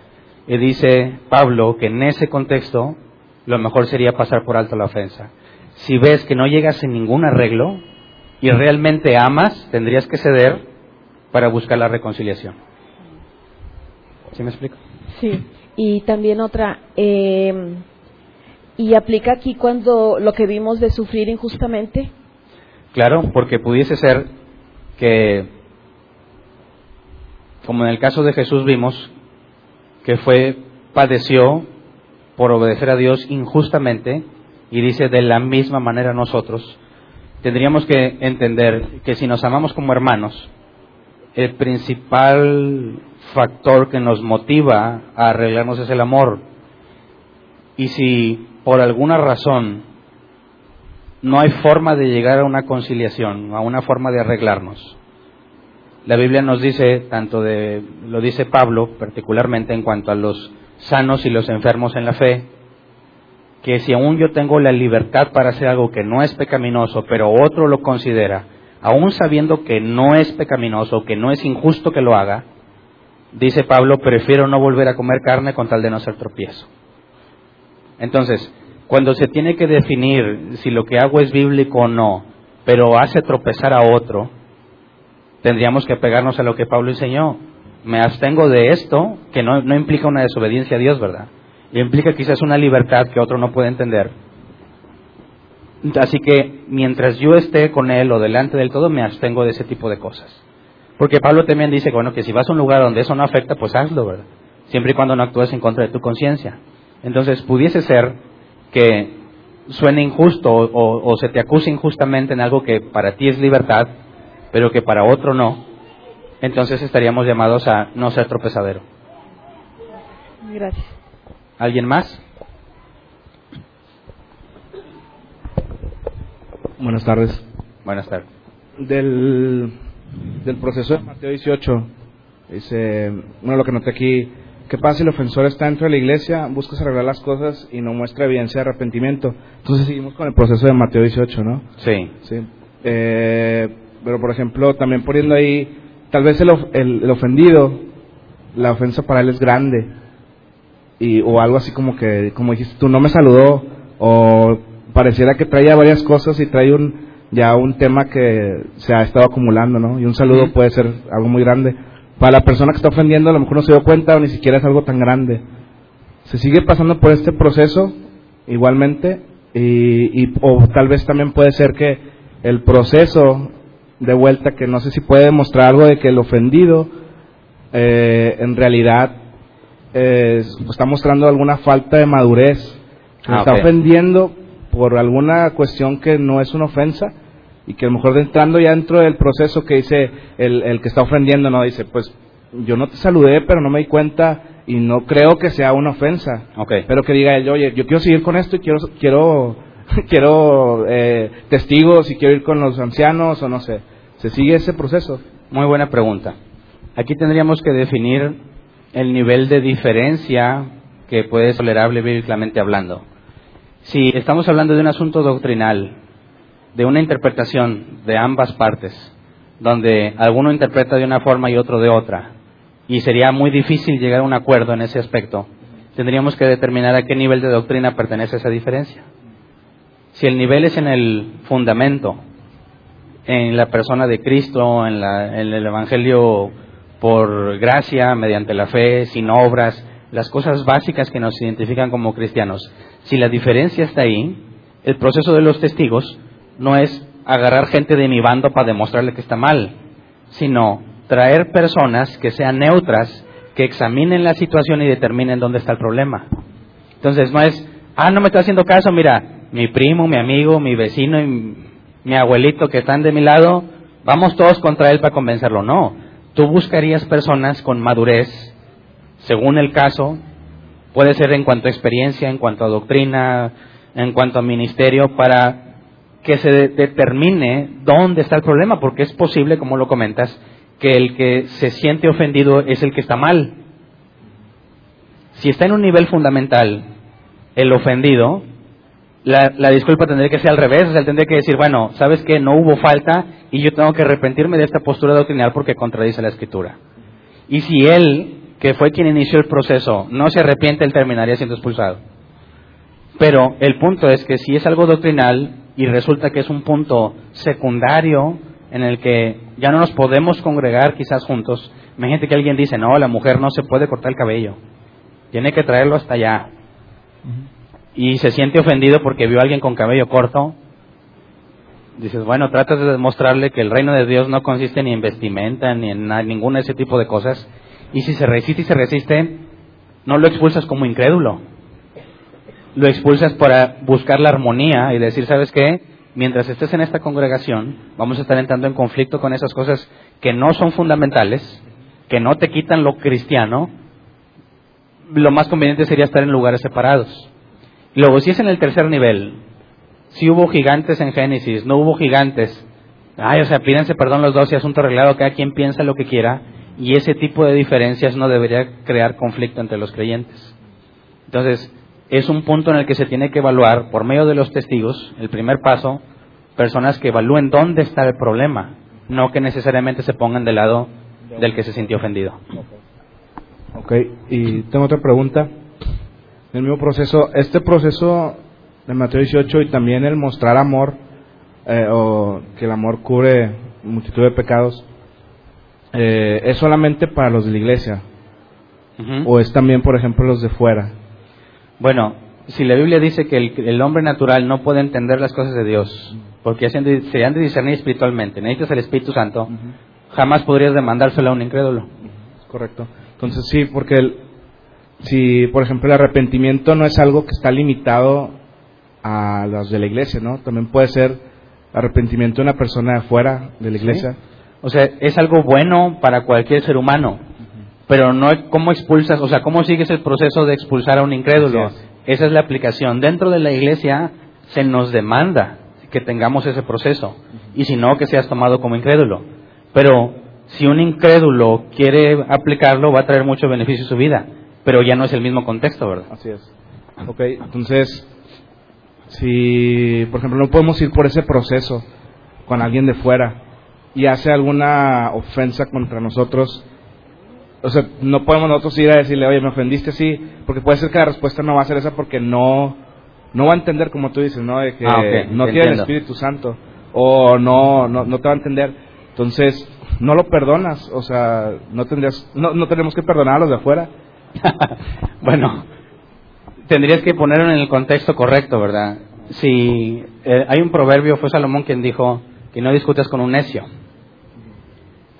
Y dice Pablo que en ese contexto lo mejor sería pasar por alto la ofensa. Si ves que no llegas en ningún arreglo y realmente amas, tendrías que ceder para buscar la reconciliación. ¿Sí me explico? Sí. Y también otra, eh, ¿y aplica aquí cuando lo que vimos de sufrir injustamente? Claro, porque pudiese ser que, como en el caso de Jesús vimos, que fue, padeció por obedecer a Dios injustamente, y dice de la misma manera nosotros, tendríamos que entender que si nos amamos como hermanos, el principal factor que nos motiva a arreglarnos es el amor. Y si por alguna razón no hay forma de llegar a una conciliación, a una forma de arreglarnos, la Biblia nos dice, tanto de, lo dice Pablo particularmente en cuanto a los sanos y los enfermos en la fe, que si aún yo tengo la libertad para hacer algo que no es pecaminoso, pero otro lo considera, aún sabiendo que no es pecaminoso, que no es injusto que lo haga, dice Pablo, prefiero no volver a comer carne con tal de no ser tropiezo. Entonces, cuando se tiene que definir si lo que hago es bíblico o no, pero hace tropezar a otro, tendríamos que pegarnos a lo que Pablo enseñó. Me abstengo de esto, que no, no implica una desobediencia a Dios, ¿verdad? implica quizás una libertad que otro no puede entender. Así que mientras yo esté con él o delante del todo, me abstengo de ese tipo de cosas. Porque Pablo también dice, bueno, que si vas a un lugar donde eso no afecta, pues hazlo, ¿verdad? Siempre y cuando no actúes en contra de tu conciencia. Entonces, pudiese ser que suene injusto o, o se te acuse injustamente en algo que para ti es libertad, pero que para otro no, entonces estaríamos llamados a no ser tropezadero. Gracias. ¿Alguien más? Buenas tardes. Buenas tardes. Del, del proceso de Mateo 18, dice, bueno, lo que noté aquí, ¿qué pasa si el ofensor está dentro de la iglesia, buscas arreglar las cosas y no muestra evidencia de arrepentimiento? Entonces seguimos con el proceso de Mateo 18, ¿no? Sí. Sí. Eh, pero por ejemplo, también poniendo ahí, tal vez el, el, ofendido, la ofensa para él es grande, y, o algo así como que, como dijiste tú, no me saludó, o pareciera que traía varias cosas y trae un, ya un tema que se ha estado acumulando, ¿no? Y un saludo puede ser algo muy grande. Para la persona que está ofendiendo, a lo mejor no se dio cuenta o ni siquiera es algo tan grande. Se sigue pasando por este proceso igualmente y, y- o tal vez también puede ser que el proceso de vuelta, que no sé si puede demostrar algo de que el ofendido eh, en realidad eh, está mostrando alguna falta de madurez, Ah, está ofendiendo por alguna cuestión que no es una ofensa y que a lo mejor entrando ya dentro del proceso que dice el, el que está ofendiendo, no dice, pues yo no te saludé, pero no me di cuenta y no creo que sea una ofensa, pero que diga él, oye, yo quiero seguir con esto y quiero quiero quiero eh, testigos y quiero ir con los ancianos o no sé, se sigue ese proceso. Muy buena pregunta. Aquí tendríamos que definir el nivel de diferencia que puede ser tolerable bíblicamente hablando. Si estamos hablando de un asunto doctrinal, de una interpretación de ambas partes, donde alguno interpreta de una forma y otro de otra, y sería muy difícil llegar a un acuerdo en ese aspecto, tendríamos que determinar a qué nivel de doctrina pertenece esa diferencia. Si el nivel es en el fundamento, en la persona de Cristo, en, la- en el Evangelio por gracia, mediante la fe, sin obras, las cosas básicas que nos identifican como cristianos. Si la diferencia está ahí, el proceso de los testigos no es agarrar gente de mi bando para demostrarle que está mal, sino traer personas que sean neutras, que examinen la situación y determinen dónde está el problema. Entonces no es, ah, no me está haciendo caso, mira, mi primo, mi amigo, mi vecino mi abuelito que están de mi lado, vamos todos contra él para convencerlo. No, tú buscarías personas con madurez, según el caso, puede ser en cuanto a experiencia, en cuanto a doctrina, en cuanto a ministerio, para que se de- determine dónde está el problema, porque es posible, como lo comentas, que el que se siente ofendido es el que está mal. Si está en un nivel fundamental el ofendido, la, disculpa tendría que ser al revés, o sea, tendría que decir, bueno, sabes que no hubo falta y yo tengo que arrepentirme de esta postura doctrinal porque contradice la escritura. Y si él, que fue quien inició el proceso, no se arrepiente, él terminaría siendo expulsado. Pero el punto es que si es algo doctrinal y resulta que es un punto secundario en el que ya no nos podemos congregar quizás juntos, imagínate que alguien dice, no, la mujer no se puede cortar el cabello, tiene que traerlo hasta allá. Y se siente ofendido porque vio a alguien con cabello corto. Dices, bueno, tratas de demostrarle que el reino de Dios no consiste ni en vestimenta, ni en na- ninguna de ese tipo de cosas. Y si se resiste y se resiste, no lo expulsas como incrédulo. Lo expulsas para buscar la armonía y decir, ¿sabes qué? Mientras estés en esta congregación, vamos a estar entrando en conflicto con esas cosas que no son fundamentales, que no te quitan lo cristiano. Lo más conveniente sería estar en lugares separados. Luego, si es en el tercer nivel, si hubo gigantes en Génesis, no hubo gigantes, ay, o sea, pídense perdón los dos y asunto arreglado, cada quien piensa lo que quiera, y ese tipo de diferencias no debería crear conflicto entre los creyentes. Entonces, es un punto en el que se tiene que evaluar, por medio de los testigos, el primer paso, personas que evalúen dónde está el problema, no que necesariamente se pongan del lado del que se sintió ofendido. Ok, y tengo otra pregunta. El mismo proceso, este proceso de Mateo 18 y también el mostrar amor, eh, o que el amor cubre multitud de pecados, eh, ¿es solamente para los de la iglesia? ¿O es también, por ejemplo, los de fuera? Bueno, si la Biblia dice que el, el hombre natural no puede entender las cosas de Dios, porque se han de, se han de discernir espiritualmente, necesitas el Espíritu Santo, jamás podrías demandárselo a un incrédulo. Correcto. Entonces sí, porque el, si, por ejemplo, el arrepentimiento no es algo que está limitado a los de la iglesia, ¿no? También puede ser arrepentimiento de una persona de fuera de la iglesia. O sea, es algo bueno para cualquier ser humano, pero no es cómo expulsas, o sea, cómo sigues el proceso de expulsar a un incrédulo. Esa es la aplicación. Dentro de la iglesia se nos demanda que tengamos ese proceso, y si no, que seas tomado como incrédulo. Pero si un incrédulo quiere aplicarlo, va a traer mucho beneficio a su vida, pero ya no es el mismo contexto, ¿verdad? Así es. Ok, entonces, si, por ejemplo, no podemos ir por ese proceso con alguien de fuera y hace alguna ofensa contra nosotros, o sea, no podemos nosotros ir a decirle, oye, me ofendiste así, porque puede ser que la respuesta no va a ser esa porque no, no va a entender como tú dices, ¿no? De que Ah, ok, no tiene el. Espíritu Santo. o no, no, no te va a entender. Entonces, no lo perdonas, o sea, no, tendrías, no, no tenemos que perdonar a los de afuera. bueno, tendrías que ponerlo en el contexto correcto, ¿verdad? Si eh, hay un proverbio, fue Salomón quien dijo que no discutas con un necio.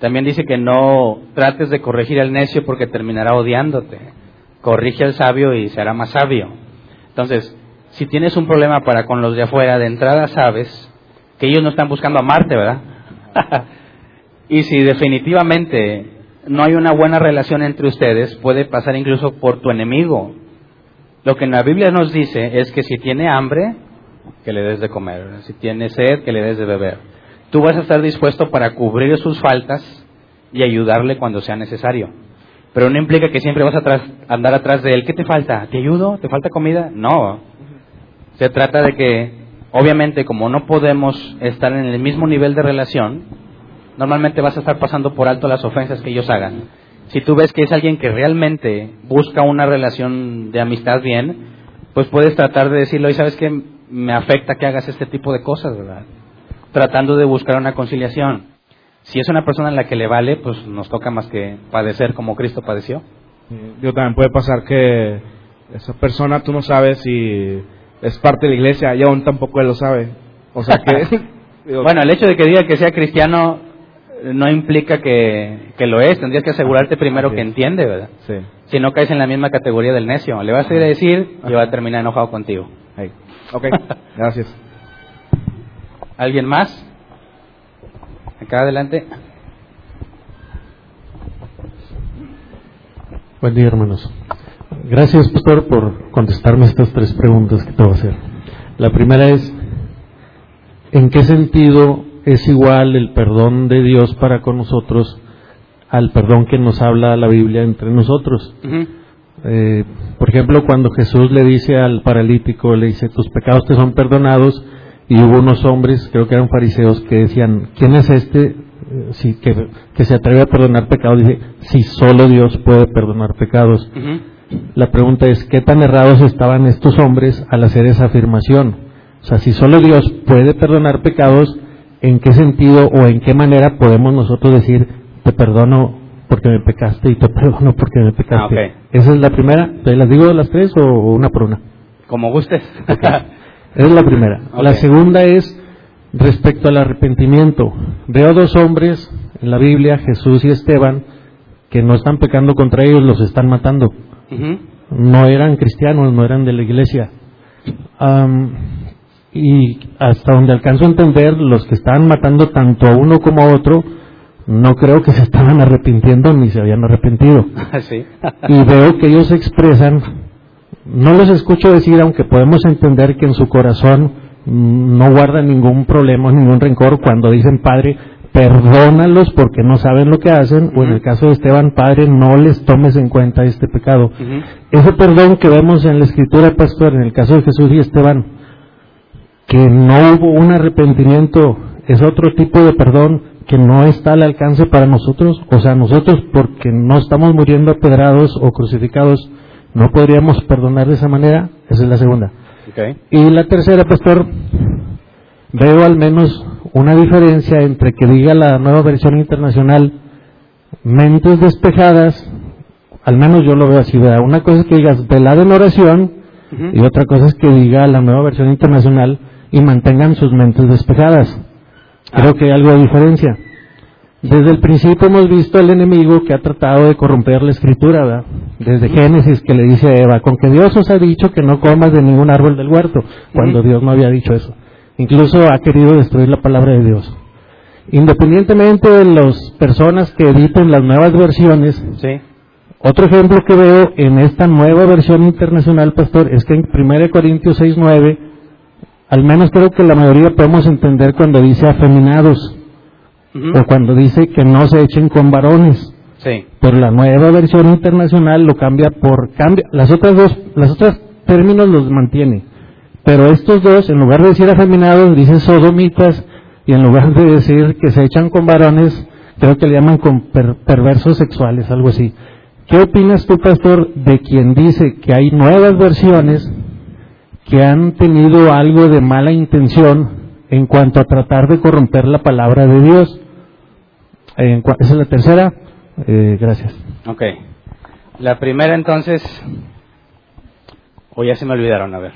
También dice que no trates de corregir al necio porque terminará odiándote. Corrige al sabio y será más sabio. Entonces, si tienes un problema para con los de afuera, de entrada sabes que ellos no están buscando amarte, ¿verdad? y si definitivamente no hay una buena relación entre ustedes, puede pasar incluso por tu enemigo. Lo que en la Biblia nos dice es que si tiene hambre, que le des de comer. Si tiene sed, que le des de beber. Tú vas a estar dispuesto para cubrir sus faltas y ayudarle cuando sea necesario. Pero no implica que siempre vas a andar atrás de él. ¿Qué te falta? ¿Te ayudo? ¿Te falta comida? No. Se trata de que, obviamente, como no podemos estar en el mismo nivel de relación, normalmente vas a estar pasando por alto las ofensas que ellos hagan. Si tú ves que es alguien que realmente busca una relación de amistad bien, pues puedes tratar de decirlo, y sabes que me afecta que hagas este tipo de cosas, ¿verdad? Tratando de buscar una conciliación. Si es una persona a la que le vale, pues nos toca más que padecer como Cristo padeció. Yo también puede pasar que esa persona tú no sabes si es parte de la iglesia y aún tampoco él lo sabe. O sea que... bueno, el hecho de que diga que sea cristiano no implica que, lo es. Tendrías que asegurarte primero que entiende, ¿verdad? Sí. Si no caes en la misma categoría del necio. Le vas a ir a decir y va a terminar enojado contigo. Ok, gracias. ¿Alguien más? Acá adelante. Buen día, hermanos. Gracias, pastor, por contestarme estas tres preguntas que te voy a hacer. La primera es, ¿en qué sentido es igual el perdón de Dios para con nosotros al perdón que nos habla la Biblia entre nosotros? Eh, por ejemplo, cuando Jesús le dice al paralítico, le dice, tus pecados te son perdonados, y hubo unos hombres, creo que eran fariseos, que decían, ¿quién es este eh, que, se atreve a perdonar pecados? Dice, si solo Dios puede perdonar pecados. La pregunta es, ¿qué tan errados estaban estos hombres al hacer esa afirmación? O sea, si solo Dios puede perdonar pecados, ¿en qué sentido o en qué manera podemos nosotros decir, te perdono porque me pecaste y te perdono porque me pecaste? Ah, Esa es la primera. ¿Te las digo las tres o una por una? Como gustes. Esa es la primera. La segunda es respecto al arrepentimiento. Veo dos hombres en la Biblia, Jesús y Esteban, que no están pecando contra ellos, los están matando. No eran cristianos, no eran de la iglesia. Y hasta donde alcanzo a entender, los que estaban matando tanto a uno como a otro, no creo que se estaban arrepintiendo ni se habían arrepentido. y veo que ellos expresan no los escucho decir, aunque podemos entender que en su corazón no guardan ningún problema, ningún rencor, cuando dicen, Padre, perdónalos porque no saben lo que hacen, o en el caso de Esteban, Padre, no les tomes en cuenta este pecado. Ese perdón que vemos en la escritura, pastor, en el caso de Jesús y Esteban, que no hubo un arrepentimiento, es otro tipo de perdón que no está al alcance para nosotros, o sea, nosotros porque no estamos muriendo apedrados o crucificados, no podríamos perdonar de esa manera. Esa es la segunda. Y la tercera, pastor, veo al menos una diferencia entre que diga la nueva versión internacional mentes despejadas, al menos yo lo veo así, ¿verdad? Una cosa es que digas velad en oración y otra cosa es que diga la nueva versión internacional y mantengan sus mentes despejadas. Creo que hay algo de diferencia. Desde el principio hemos visto al enemigo que ha tratado de corromper la escritura, ¿verdad? Desde Génesis que le dice a Eva, con que Dios os ha dicho que no comas de ningún árbol del huerto, cuando Dios no había dicho eso. Incluso ha querido destruir la palabra de Dios. Independientemente de las personas que editen las nuevas versiones, otro ejemplo que veo en esta nueva versión internacional, pastor, es que en 1 Corintios 6.9, al menos creo que la mayoría podemos entender cuando dice afeminados o cuando dice que no se echen con varones. Sí. Pero la nueva versión internacional lo cambia por cambia. Las otras dos, las otras términos los mantiene. Pero estos dos, en lugar de decir afeminados, dicen sodomitas, y en lugar de decir que se echan con varones, creo que le llaman con perversos sexuales, algo así. ¿Qué opinas tú, pastor, de quien dice que hay nuevas versiones que han tenido algo de mala intención en cuanto a tratar de corromper la palabra de Dios. esa es la tercera. Eh, gracias. Ok. La primera entonces, o ya se me olvidaron, a ver.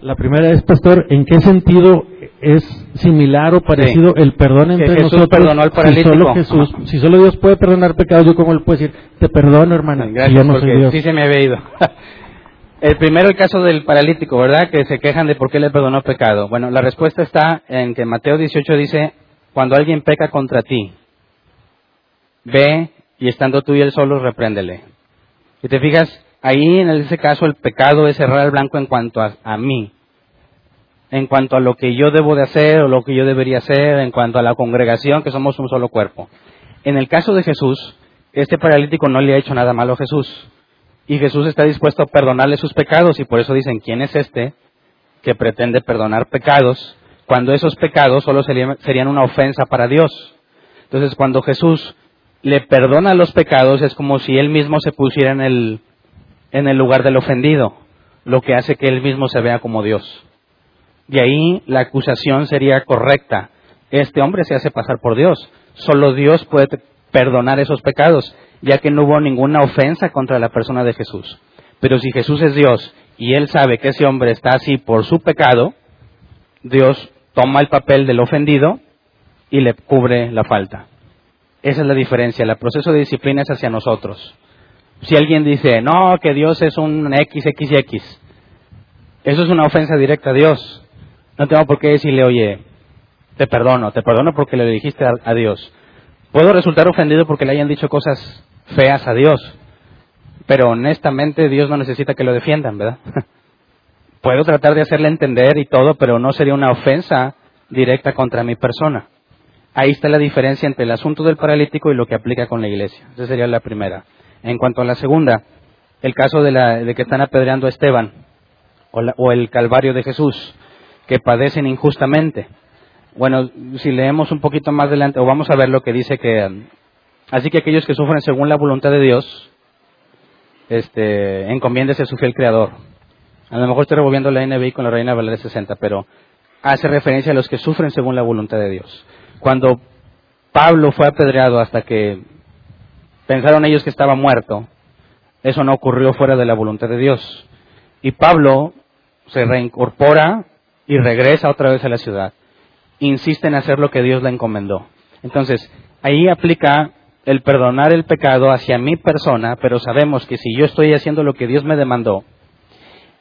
La primera es, pastor, ¿en qué sentido es similar o parecido el perdón entre Jesús nosotros? Perdonó al paralítico. Si solo, Jesús, si solo Dios puede perdonar pecados, yo como le puedo decir, te perdono, hermana. Gracias, porque sí se me había ido. el primero, el caso del paralítico, ¿verdad? Que se quejan de por qué le perdonó pecado. Bueno, la respuesta está en que Mateo 18 dice, cuando alguien peca contra ti, ve y estando tú y él solo, repréndele. Y te fijas, ahí en ese caso el pecado es cerrar el blanco en cuanto a, mí, en cuanto a lo que yo debo de hacer o lo que yo debería hacer, en cuanto a la congregación, que somos un solo cuerpo. En el caso de Jesús, este paralítico no le ha hecho nada malo a Jesús. Y Jesús está dispuesto a perdonarle sus pecados y por eso dicen, ¿quién es este que pretende perdonar pecados cuando esos pecados solo serían una ofensa para Dios? Entonces, cuando Jesús le perdona los pecados es como si él mismo se pusiera en el, en el lugar del ofendido, lo que hace que él mismo se vea como Dios. De ahí la acusación sería correcta. Este hombre se hace pasar por Dios. Solo Dios puede perdonar esos pecados, ya que no hubo ninguna ofensa contra la persona de Jesús. Pero si Jesús es Dios y él sabe que ese hombre está así por su pecado, Dios toma el papel del ofendido y le cubre la falta. Esa es la diferencia. El proceso de disciplina es hacia nosotros. Si alguien dice, no, que Dios es un XXX, eso es una ofensa directa a Dios. No tengo por qué decirle, oye, te perdono, te perdono porque le dijiste a, Dios. Puedo resultar ofendido porque le hayan dicho cosas feas a Dios, pero honestamente Dios no necesita que lo defiendan, ¿verdad? Puedo tratar de hacerle entender y todo, pero no sería una ofensa directa contra mi persona. Ahí está la diferencia entre el asunto del paralítico y lo que aplica con la iglesia. Esa sería la primera. En cuanto a la segunda, el caso de, la, de que están apedreando a Esteban o, o el Calvario de Jesús, que padecen injustamente. Bueno, si leemos un poquito más adelante, o vamos a ver lo que dice que, así que aquellos que sufren según la voluntad de Dios, este, encomiéndese a su fiel creador. A lo mejor estoy revolviendo la NBI con la Reina Valeria 60, pero hace referencia a los que sufren según la voluntad de Dios. Cuando Pablo fue apedreado hasta que pensaron ellos que estaba muerto, eso no ocurrió fuera de la voluntad de Dios. Y Pablo se reincorpora y regresa otra vez a la ciudad. Insiste en hacer lo que Dios le encomendó. Entonces, ahí aplica el perdonar el pecado hacia mi persona, pero sabemos que si yo estoy haciendo lo que Dios me demandó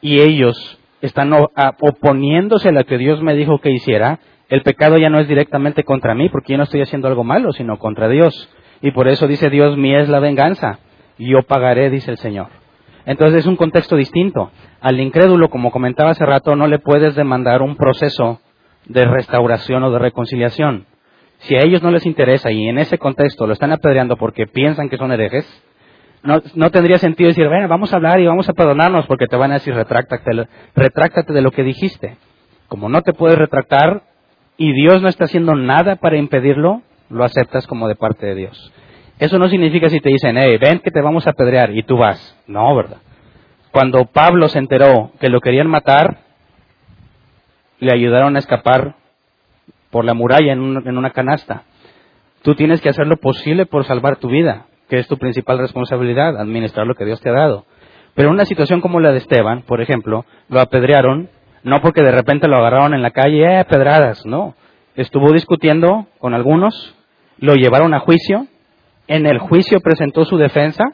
y ellos están oponiéndose a lo que Dios me dijo que hiciera, el pecado ya no es directamente contra mí, porque yo no estoy haciendo algo malo, sino contra Dios. Y por eso dice Dios, mía es la venganza, y yo pagaré, dice el Señor. Entonces es un contexto distinto. Al incrédulo, como comentaba hace rato, no le puedes demandar un proceso de restauración o de reconciliación. Si a ellos no les interesa y en ese contexto lo están apedreando porque piensan que son herejes, no, tendría sentido decir, bueno, vamos a hablar y vamos a perdonarnos porque te van a decir, retráctate, retráctate de lo que dijiste. Como no te puedes retractar, y Dios no está haciendo nada para impedirlo, lo aceptas como de parte de Dios. Eso no significa si te dicen, hey, ven que te vamos a apedrear y tú vas. No, ¿verdad? Cuando Pablo se enteró que lo querían matar, le ayudaron a escapar por la muralla en, una canasta. Tú tienes que hacer lo posible por salvar tu vida, que es tu principal responsabilidad, administrar lo que Dios te ha dado. Pero en una situación como la de Esteban, por ejemplo, lo apedrearon no porque de repente lo agarraron en la calle, eh, pedradas, no. Estuvo discutiendo con algunos, lo llevaron a juicio, en el juicio presentó su defensa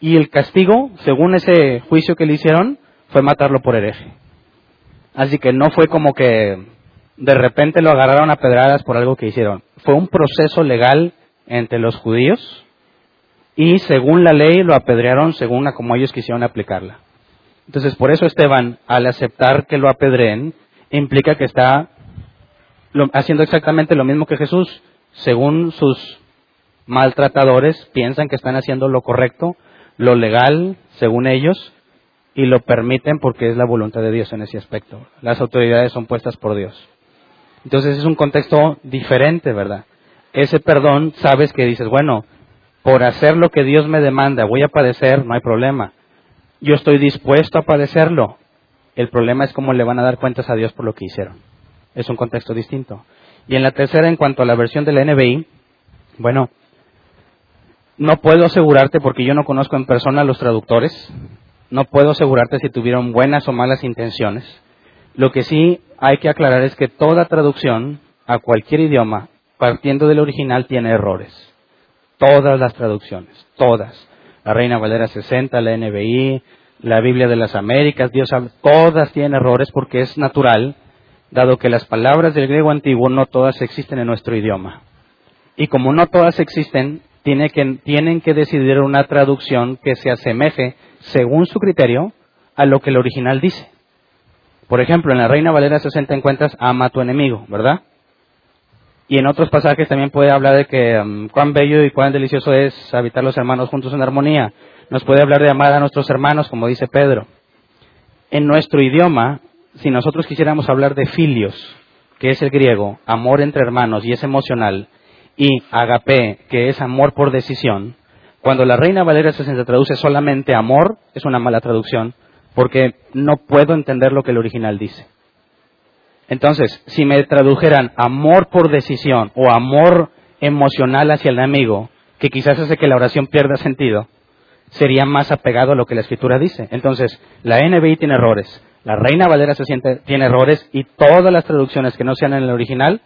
y el castigo, según ese juicio que le hicieron, fue matarlo por hereje. Así que no fue como que de repente lo agarraron a pedradas por algo que hicieron. Fue un proceso legal entre los judíos y según la ley lo apedrearon según a como ellos quisieron aplicarla. Entonces, por eso Esteban, al aceptar que lo apedreen, implica que está haciendo exactamente lo mismo que Jesús. Según sus maltratadores, piensan que están haciendo lo correcto, lo legal, según ellos, y lo permiten porque es la voluntad de Dios en ese aspecto. Las autoridades son puestas por Dios. Entonces es un contexto diferente, ¿verdad? Ese perdón, sabes que dices, bueno, por hacer lo que Dios me demanda, voy a padecer, no hay problema yo estoy dispuesto a padecerlo. El problema es cómo le van a dar cuentas a Dios por lo que hicieron. Es un contexto distinto. Y en la tercera, en cuanto a la versión de la NBI, bueno, no puedo asegurarte porque yo no conozco en persona a los traductores, no puedo asegurarte si tuvieron buenas o malas intenciones. Lo que sí hay que aclarar es que toda traducción a cualquier idioma, partiendo del original, tiene errores. Todas las traducciones, todas. La Reina Valera 60, la NBI, la Biblia de las Américas, Dios habla, todas tienen errores porque es natural, dado que las palabras del griego antiguo no todas existen en nuestro idioma. Y como no todas existen, tienen que decidir una traducción que se asemeje, según su criterio, a lo que el original dice. Por ejemplo, en la Reina Valera 60 encuentras ama a tu enemigo, ¿verdad? Y en otros pasajes también puede hablar de que um, cuán bello y cuán delicioso es habitar los hermanos juntos en armonía. Nos puede hablar de amar a nuestros hermanos, como dice Pedro. En nuestro idioma, si nosotros quisiéramos hablar de filios, que es el griego, amor entre hermanos y es emocional, y agape, que es amor por decisión, cuando la Reina Valera 60 traduce solamente amor, es una mala traducción, porque no puedo entender lo que el original dice. Entonces, si me tradujeran amor por decisión o amor emocional hacia el amigo, que quizás hace que la oración pierda sentido, sería más apegado a lo que la escritura dice. Entonces, la NBI tiene errores, la Reina Valera se siente, tiene errores y todas las traducciones que no sean en el original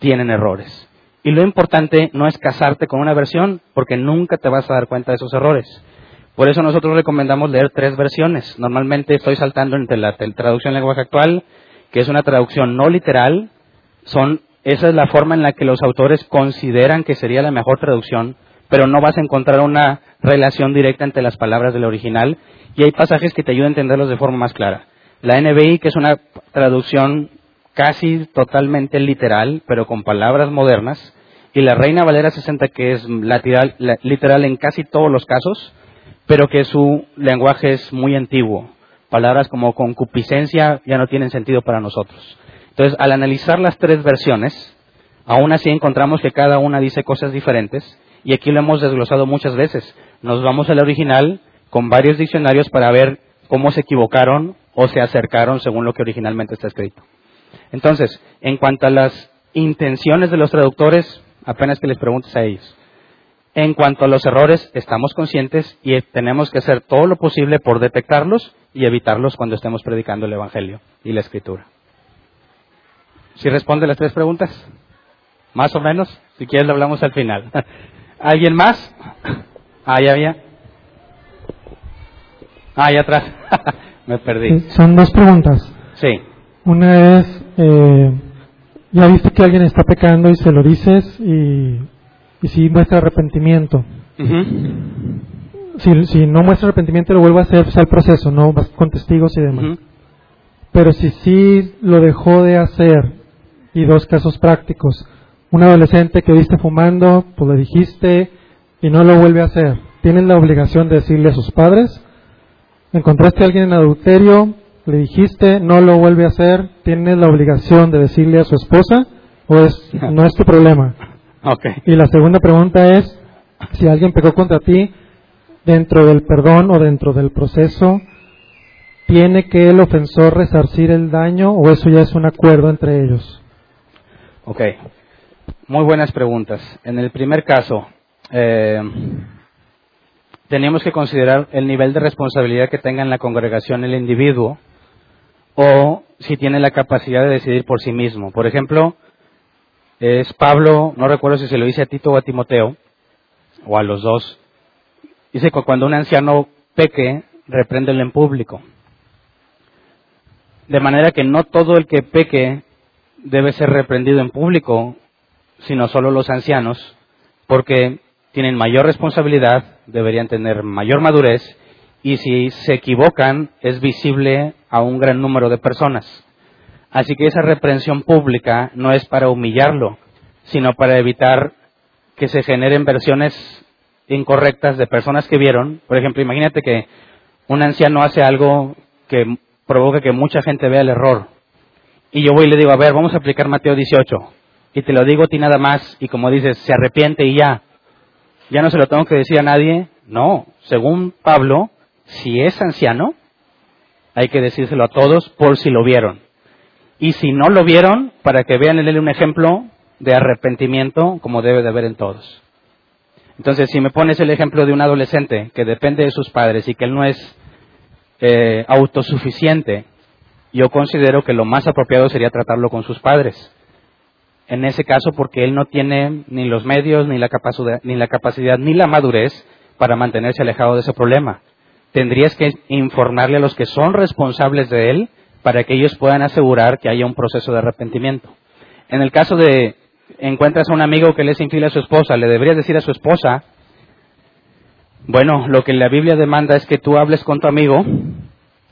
tienen errores. Y lo importante no es casarte con una versión porque nunca te vas a dar cuenta de esos errores. Por eso nosotros recomendamos leer tres versiones. Normalmente estoy saltando entre la traducción en lenguaje actual, que es una traducción no literal. Son, esa es la forma en la que los autores consideran que sería la mejor traducción, pero no vas a encontrar una relación directa entre las palabras del original. Y hay pasajes que te ayudan a entenderlos de forma más clara. La NBI, que es una traducción casi totalmente literal, pero con palabras modernas, y la Reina Valera 60, que es literal en casi todos los casos, pero que su lenguaje es muy antiguo. Palabras como concupiscencia ya no tienen sentido para nosotros. Entonces, al analizar las tres versiones, aún así encontramos que cada una dice cosas diferentes, y aquí lo hemos desglosado muchas veces. Nos vamos al original con varios diccionarios para ver cómo se equivocaron o se acercaron según lo que originalmente está escrito. Entonces, en cuanto a las intenciones de los traductores, apenas que les preguntes a ellos. En cuanto a los errores, estamos conscientes y tenemos que hacer todo lo posible por detectarlos y evitarlos cuando estemos predicando el Evangelio y la Escritura. ¿Si responde las tres preguntas? Más o menos. Si quieres, lo hablamos al final. ¿Alguien más? Ah, ya había. Ah, ahí atrás. Me perdí. Son dos preguntas. Sí. Una es, eh, ya viste que alguien está pecando y se lo dices y y si muestra arrepentimiento. si, si, no muestra arrepentimiento, lo vuelve a hacer al proceso, no con testigos y demás. Pero si sí lo dejó de hacer, y dos casos prácticos, un adolescente que viste fumando, pues le dijiste y no lo vuelve a hacer, ¿tienen la obligación de decirle a sus padres? ¿Encontraste a alguien en adulterio? Le dijiste, no lo vuelve a hacer, ¿tienes la obligación de decirle a su esposa? ¿O es, no es tu problema? Y la segunda pregunta es, si alguien pecó contra ti, dentro del perdón o dentro del proceso, ¿tiene que el ofensor resarcir el daño o eso ya es un acuerdo entre ellos? Ok, muy buenas preguntas. En el primer caso, eh, tenemos que considerar el nivel de responsabilidad que tenga en la congregación el individuo o si tiene la capacidad de decidir por sí mismo. Por ejemplo, es Pablo, no recuerdo si se lo dice a Tito o a Timoteo, o a los dos, dice que cuando un anciano peque, repréndelo en público. De manera que no todo el que peque debe ser reprendido en público, sino solo los ancianos, porque tienen mayor responsabilidad, deberían tener mayor madurez, y si se equivocan es visible a un gran número de personas. Así que esa reprensión pública no es para humillarlo, sino para evitar que se generen versiones incorrectas de personas que vieron. Por ejemplo, imagínate que un anciano hace algo que provoca que mucha gente vea el error. Y yo voy y le digo, a ver, vamos a aplicar Mateo 18. Y te lo digo a ti nada más, y como dices, se arrepiente y ya. Ya no se lo tengo que decir a nadie. No, según Pablo, si es anciano, hay que decírselo a todos por si lo vieron. Y si no lo vieron, para que vean en él un ejemplo de arrepentimiento como debe de haber en todos. Entonces, si me pones el ejemplo de un adolescente que depende de sus padres y que él no es eh, autosuficiente, yo considero que lo más apropiado sería tratarlo con sus padres. En ese caso, porque él no tiene ni los medios, ni la capacidad, ni la capacidad, ni la madurez para mantenerse alejado de ese problema. Tendrías que informarle a los que son responsables de él para que ellos puedan asegurar que haya un proceso de arrepentimiento. En el caso de encuentras a un amigo que le es a su esposa, le deberías decir a su esposa, bueno, lo que la Biblia demanda es que tú hables con tu amigo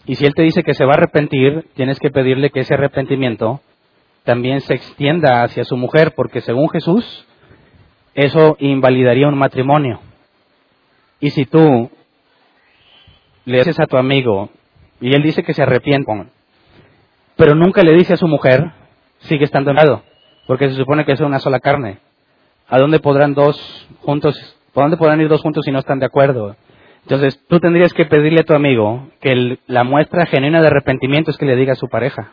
y si él te dice que se va a arrepentir, tienes que pedirle que ese arrepentimiento también se extienda hacia su mujer, porque según Jesús, eso invalidaría un matrimonio. Y si tú le dices a tu amigo y él dice que se arrepiente, pero nunca le dice a su mujer, sigue estando enojado, porque se supone que es una sola carne. ¿A dónde podrán dos juntos, por dónde podrán ir dos juntos si no están de acuerdo? Entonces, tú tendrías que pedirle a tu amigo que la muestra genuina de arrepentimiento es que le diga a su pareja.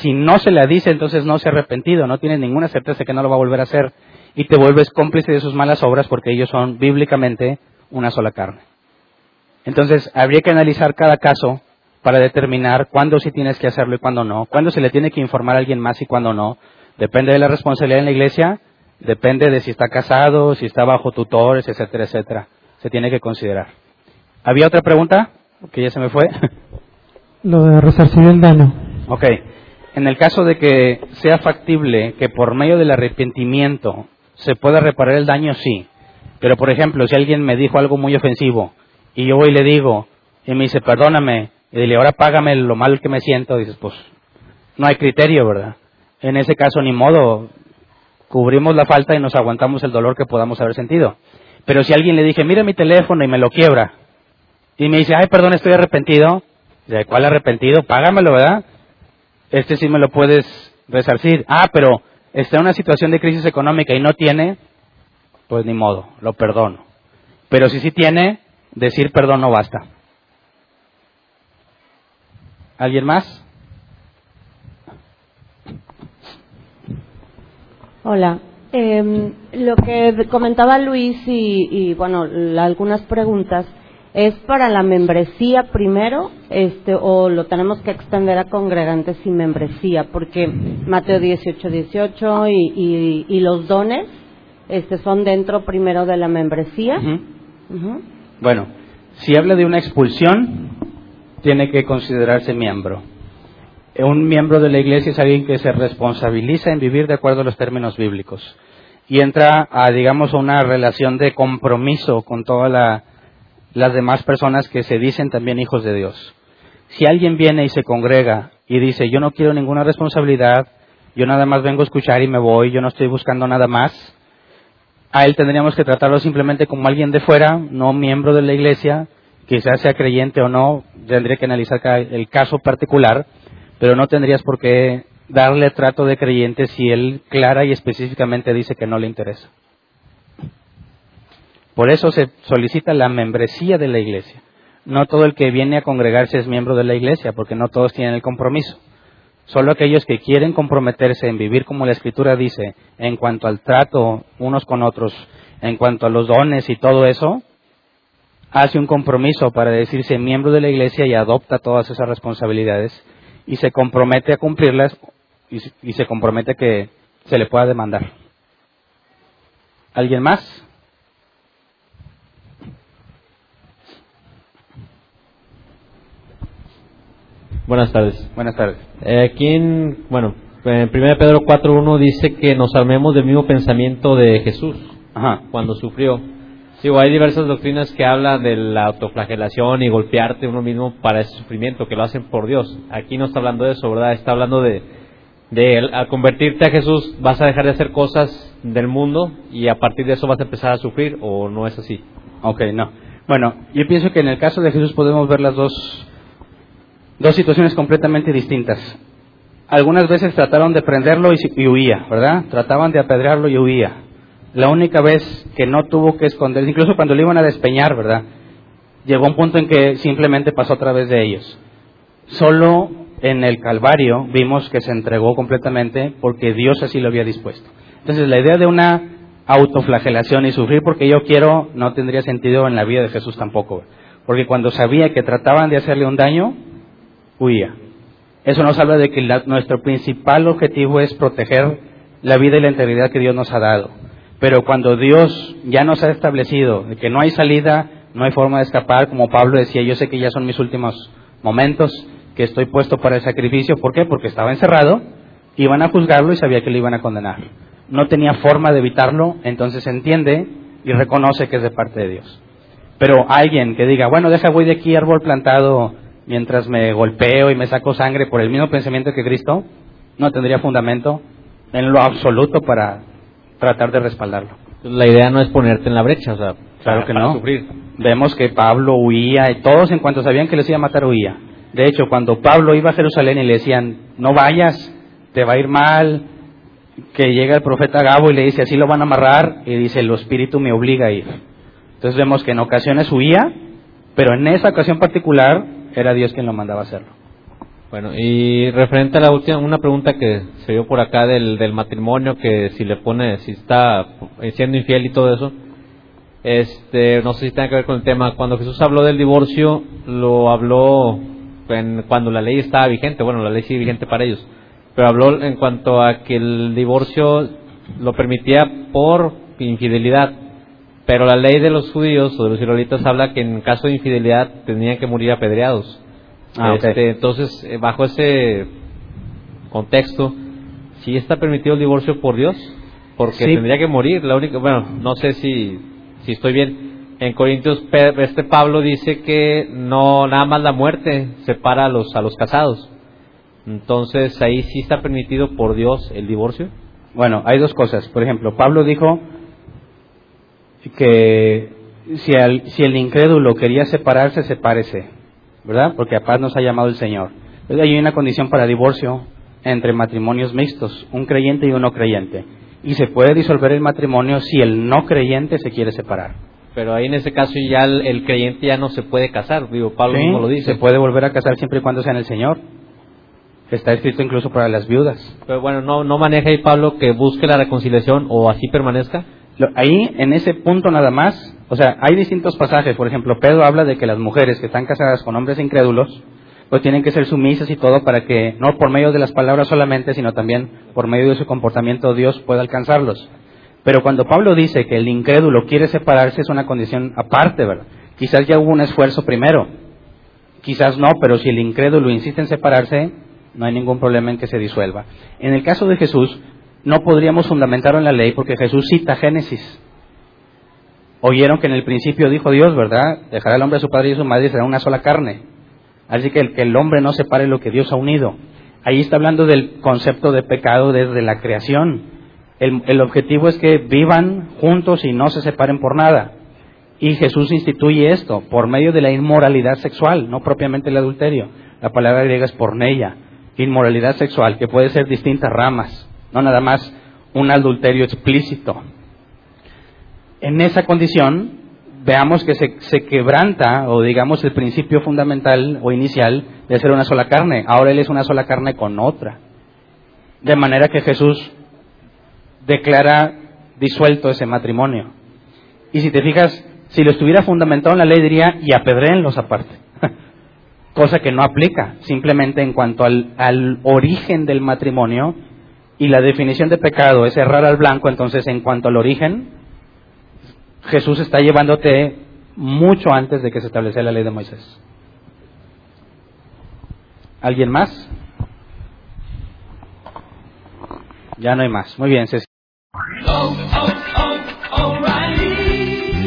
Si no se la dice, entonces no se ha arrepentido, no tienes ninguna certeza de que no lo va a volver a hacer y te vuelves cómplice de sus malas obras porque ellos son bíblicamente una sola carne. Entonces, habría que analizar cada caso para determinar cuándo sí tienes que hacerlo y cuándo no, cuándo se le tiene que informar a alguien más y cuándo no. Depende de la responsabilidad en la iglesia, depende de si está casado, si está bajo tutores, etcétera, etcétera. Se tiene que considerar. ¿Había otra pregunta? Que ya se me fue. Lo de resarcir el daño. Ok. En el caso de que sea factible que por medio del arrepentimiento se pueda reparar el daño, sí. Pero, por ejemplo, si alguien me dijo algo muy ofensivo y yo voy y le digo, y me dice, perdóname, y dile, ahora págame lo mal que me siento, dices, pues no hay criterio, ¿verdad? En ese caso, ni modo, cubrimos la falta y nos aguantamos el dolor que podamos haber sentido. Pero si alguien le dije, mira mi teléfono y me lo quiebra, y me dice, ay, perdón, estoy arrepentido, ¿de cuál arrepentido? Págamelo, ¿verdad? Este sí me lo puedes resarcir. Ah, pero está en una situación de crisis económica y no tiene, pues ni modo, lo perdono. Pero si sí tiene, decir perdón no basta. ¿Alguien más? Hola. Eh, lo que comentaba Luis y, y bueno, algunas preguntas es para la membresía primero, este, o lo tenemos que extender a congregantes sin membresía, porque Mateo 18, 18 y, y, y los dones, este, son dentro primero de la membresía. Bueno, si habla de una expulsión, tiene que considerarse miembro. Un miembro de la iglesia es alguien que se responsabiliza en vivir de acuerdo a los términos bíblicos y entra a, digamos, una relación de compromiso con todas las demás personas que se dicen también hijos de Dios. Si alguien viene y se congrega y dice, yo no quiero ninguna responsabilidad, yo nada más vengo a escuchar y me voy, yo no estoy buscando nada más, a él tendríamos que tratarlo simplemente como alguien de fuera, no miembro de la iglesia, quizás sea creyente o no, tendría que analizar el caso particular, pero no tendrías por qué darle trato de creyente si él clara y específicamente dice que no le interesa. Por eso se solicita la membresía de la iglesia. No todo el que viene a congregarse es miembro de la iglesia, porque no todos tienen el compromiso. Solo aquellos que quieren comprometerse en vivir como la Escritura dice, en cuanto al trato unos con otros, en cuanto a los dones y todo eso, hace un compromiso para decirse miembro de la iglesia y adopta todas esas responsabilidades y se compromete a cumplirlas y, se compromete que se le pueda demandar. ¿Alguien más? Buenas tardes. Buenas tardes. Eh, aquí en, bueno, en 1 Pedro 4.1 dice que nos armemos del mismo pensamiento de Jesús cuando sufrió. Sí, hay diversas doctrinas que hablan de la autoflagelación y golpearte uno mismo para ese sufrimiento, que lo hacen por Dios. Aquí no está hablando de eso, ¿verdad? Está hablando de, de al convertirte a Jesús vas a dejar de hacer cosas del mundo y a partir de eso vas a empezar a sufrir o no es así. Ok, no. Bueno, yo pienso que en el caso de Jesús podemos ver las dos, dos situaciones completamente distintas. Algunas veces trataron de prenderlo y, huía, ¿verdad? Trataban de apedrearlo y huía la única vez que no tuvo que esconder, incluso cuando le iban a despeñar, ¿verdad? llegó un punto en que simplemente pasó a través de ellos. Solo en el Calvario vimos que se entregó completamente porque Dios así lo había dispuesto. Entonces la idea de una autoflagelación y sufrir porque yo quiero no tendría sentido en la vida de Jesús tampoco. Porque cuando sabía que trataban de hacerle un daño, huía. Eso nos habla de que nuestro principal objetivo es proteger la vida y la integridad que Dios nos ha dado. Pero cuando Dios ya nos ha establecido que no hay salida, no hay forma de escapar, como Pablo decía, yo sé que ya son mis últimos momentos, que estoy puesto para el sacrificio. ¿Por qué? Porque estaba encerrado, iban a juzgarlo y sabía que le iban a condenar. No tenía forma de evitarlo, entonces entiende y reconoce que es de parte de Dios. Pero alguien que diga, bueno, deja voy de aquí árbol plantado mientras me golpeo y me saco sangre por el mismo pensamiento que Cristo, no tendría fundamento en lo absoluto para tratar de respaldarlo. La idea no es ponerte en la brecha, o sea, claro que no. Vemos que Pablo huía y todos en cuanto sabían que les iba a matar huía. De hecho, cuando Pablo iba a Jerusalén y le decían, no vayas, te va a ir mal, que llega el profeta Gabo y le dice, así lo van a amarrar, y dice, el espíritu me obliga a ir. Entonces vemos que en ocasiones huía, pero en esa ocasión particular era Dios quien lo mandaba a hacerlo. Bueno, y referente a la última, una pregunta que se dio por acá del, del matrimonio, que si le pone, si está siendo infiel y todo eso, este, no sé si tiene que ver con el tema. Cuando Jesús habló del divorcio, lo habló cuando la ley estaba vigente, bueno, la ley sigue vigente para ellos, pero habló en cuanto a que el divorcio lo permitía por infidelidad, pero la ley de los judíos o de los israelitas habla que en caso de infidelidad tenían que morir apedreados. Ah, este, entonces, eh, bajo ese contexto, ¿sí está permitido el divorcio por Dios? Porque tendría que morir, la única, bueno, no sé si, si estoy bien, en Corintios este Pablo dice que no nada más la muerte separa a los a los casados. Entonces, ahí sí está permitido por Dios el divorcio. Bueno, hay dos cosas. Por ejemplo, Pablo dijo que si, si el incrédulo quería separarse, sepárese, ¿verdad? Porque a paz nos ha llamado el Señor. Entonces, hay una condición para divorcio entre matrimonios mixtos, un creyente y un no creyente. Y se puede disolver el matrimonio si el no creyente se quiere separar. Pero ahí en ese caso ya el, creyente ya no se puede casar, digo, Pablo mismo lo dice. Se puede volver a casar siempre y cuando sea en el Señor. Está escrito incluso para las viudas. Pero bueno, no, no maneja ahí Pablo que busque la reconciliación o así permanezca. Ahí, en ese punto nada más, o sea, hay distintos pasajes. Por ejemplo, Pedro habla de que las mujeres que están casadas con hombres incrédulos, pues tienen que ser sumisas y todo para que, no por medio de las palabras solamente, sino también por medio de su comportamiento, Dios pueda alcanzarlos. Pero cuando Pablo dice que el incrédulo quiere separarse es una condición aparte, ¿verdad? Quizás ya hubo un esfuerzo primero, quizás no, pero si el incrédulo insiste en separarse, no hay ningún problema en que se disuelva. En el caso de Jesús, no podríamos fundamentarlo en la ley porque Jesús cita Génesis. Oyeron que en el principio dijo Dios, ¿verdad? Dejará el hombre a su padre y a su madre y será una sola carne. Así que el, que el hombre no separe lo que Dios ha unido. Ahí está hablando del concepto de pecado desde la creación. El, objetivo es que vivan juntos y no se separen por nada. Y Jesús instituye esto por medio de la inmoralidad sexual, no propiamente el adulterio. La palabra griega es porneia, inmoralidad sexual, que puede ser distintas ramas, no nada más un adulterio explícito. En esa condición, veamos que se, se, quebranta, o digamos el principio fundamental o inicial de ser una sola carne. Ahora Él es una sola carne con otra. De manera que Jesús declara disuelto ese matrimonio. Y si te fijas, si lo estuviera fundamentado en la ley diría, y apedréenlos aparte. Cosa que no aplica, simplemente en cuanto al, al origen del matrimonio y la definición de pecado es errar al blanco, entonces en cuanto al origen, Jesús está llevándote mucho antes de que se estableciera la ley de Moisés. ¿Alguien más? Ya no hay más. Muy bien,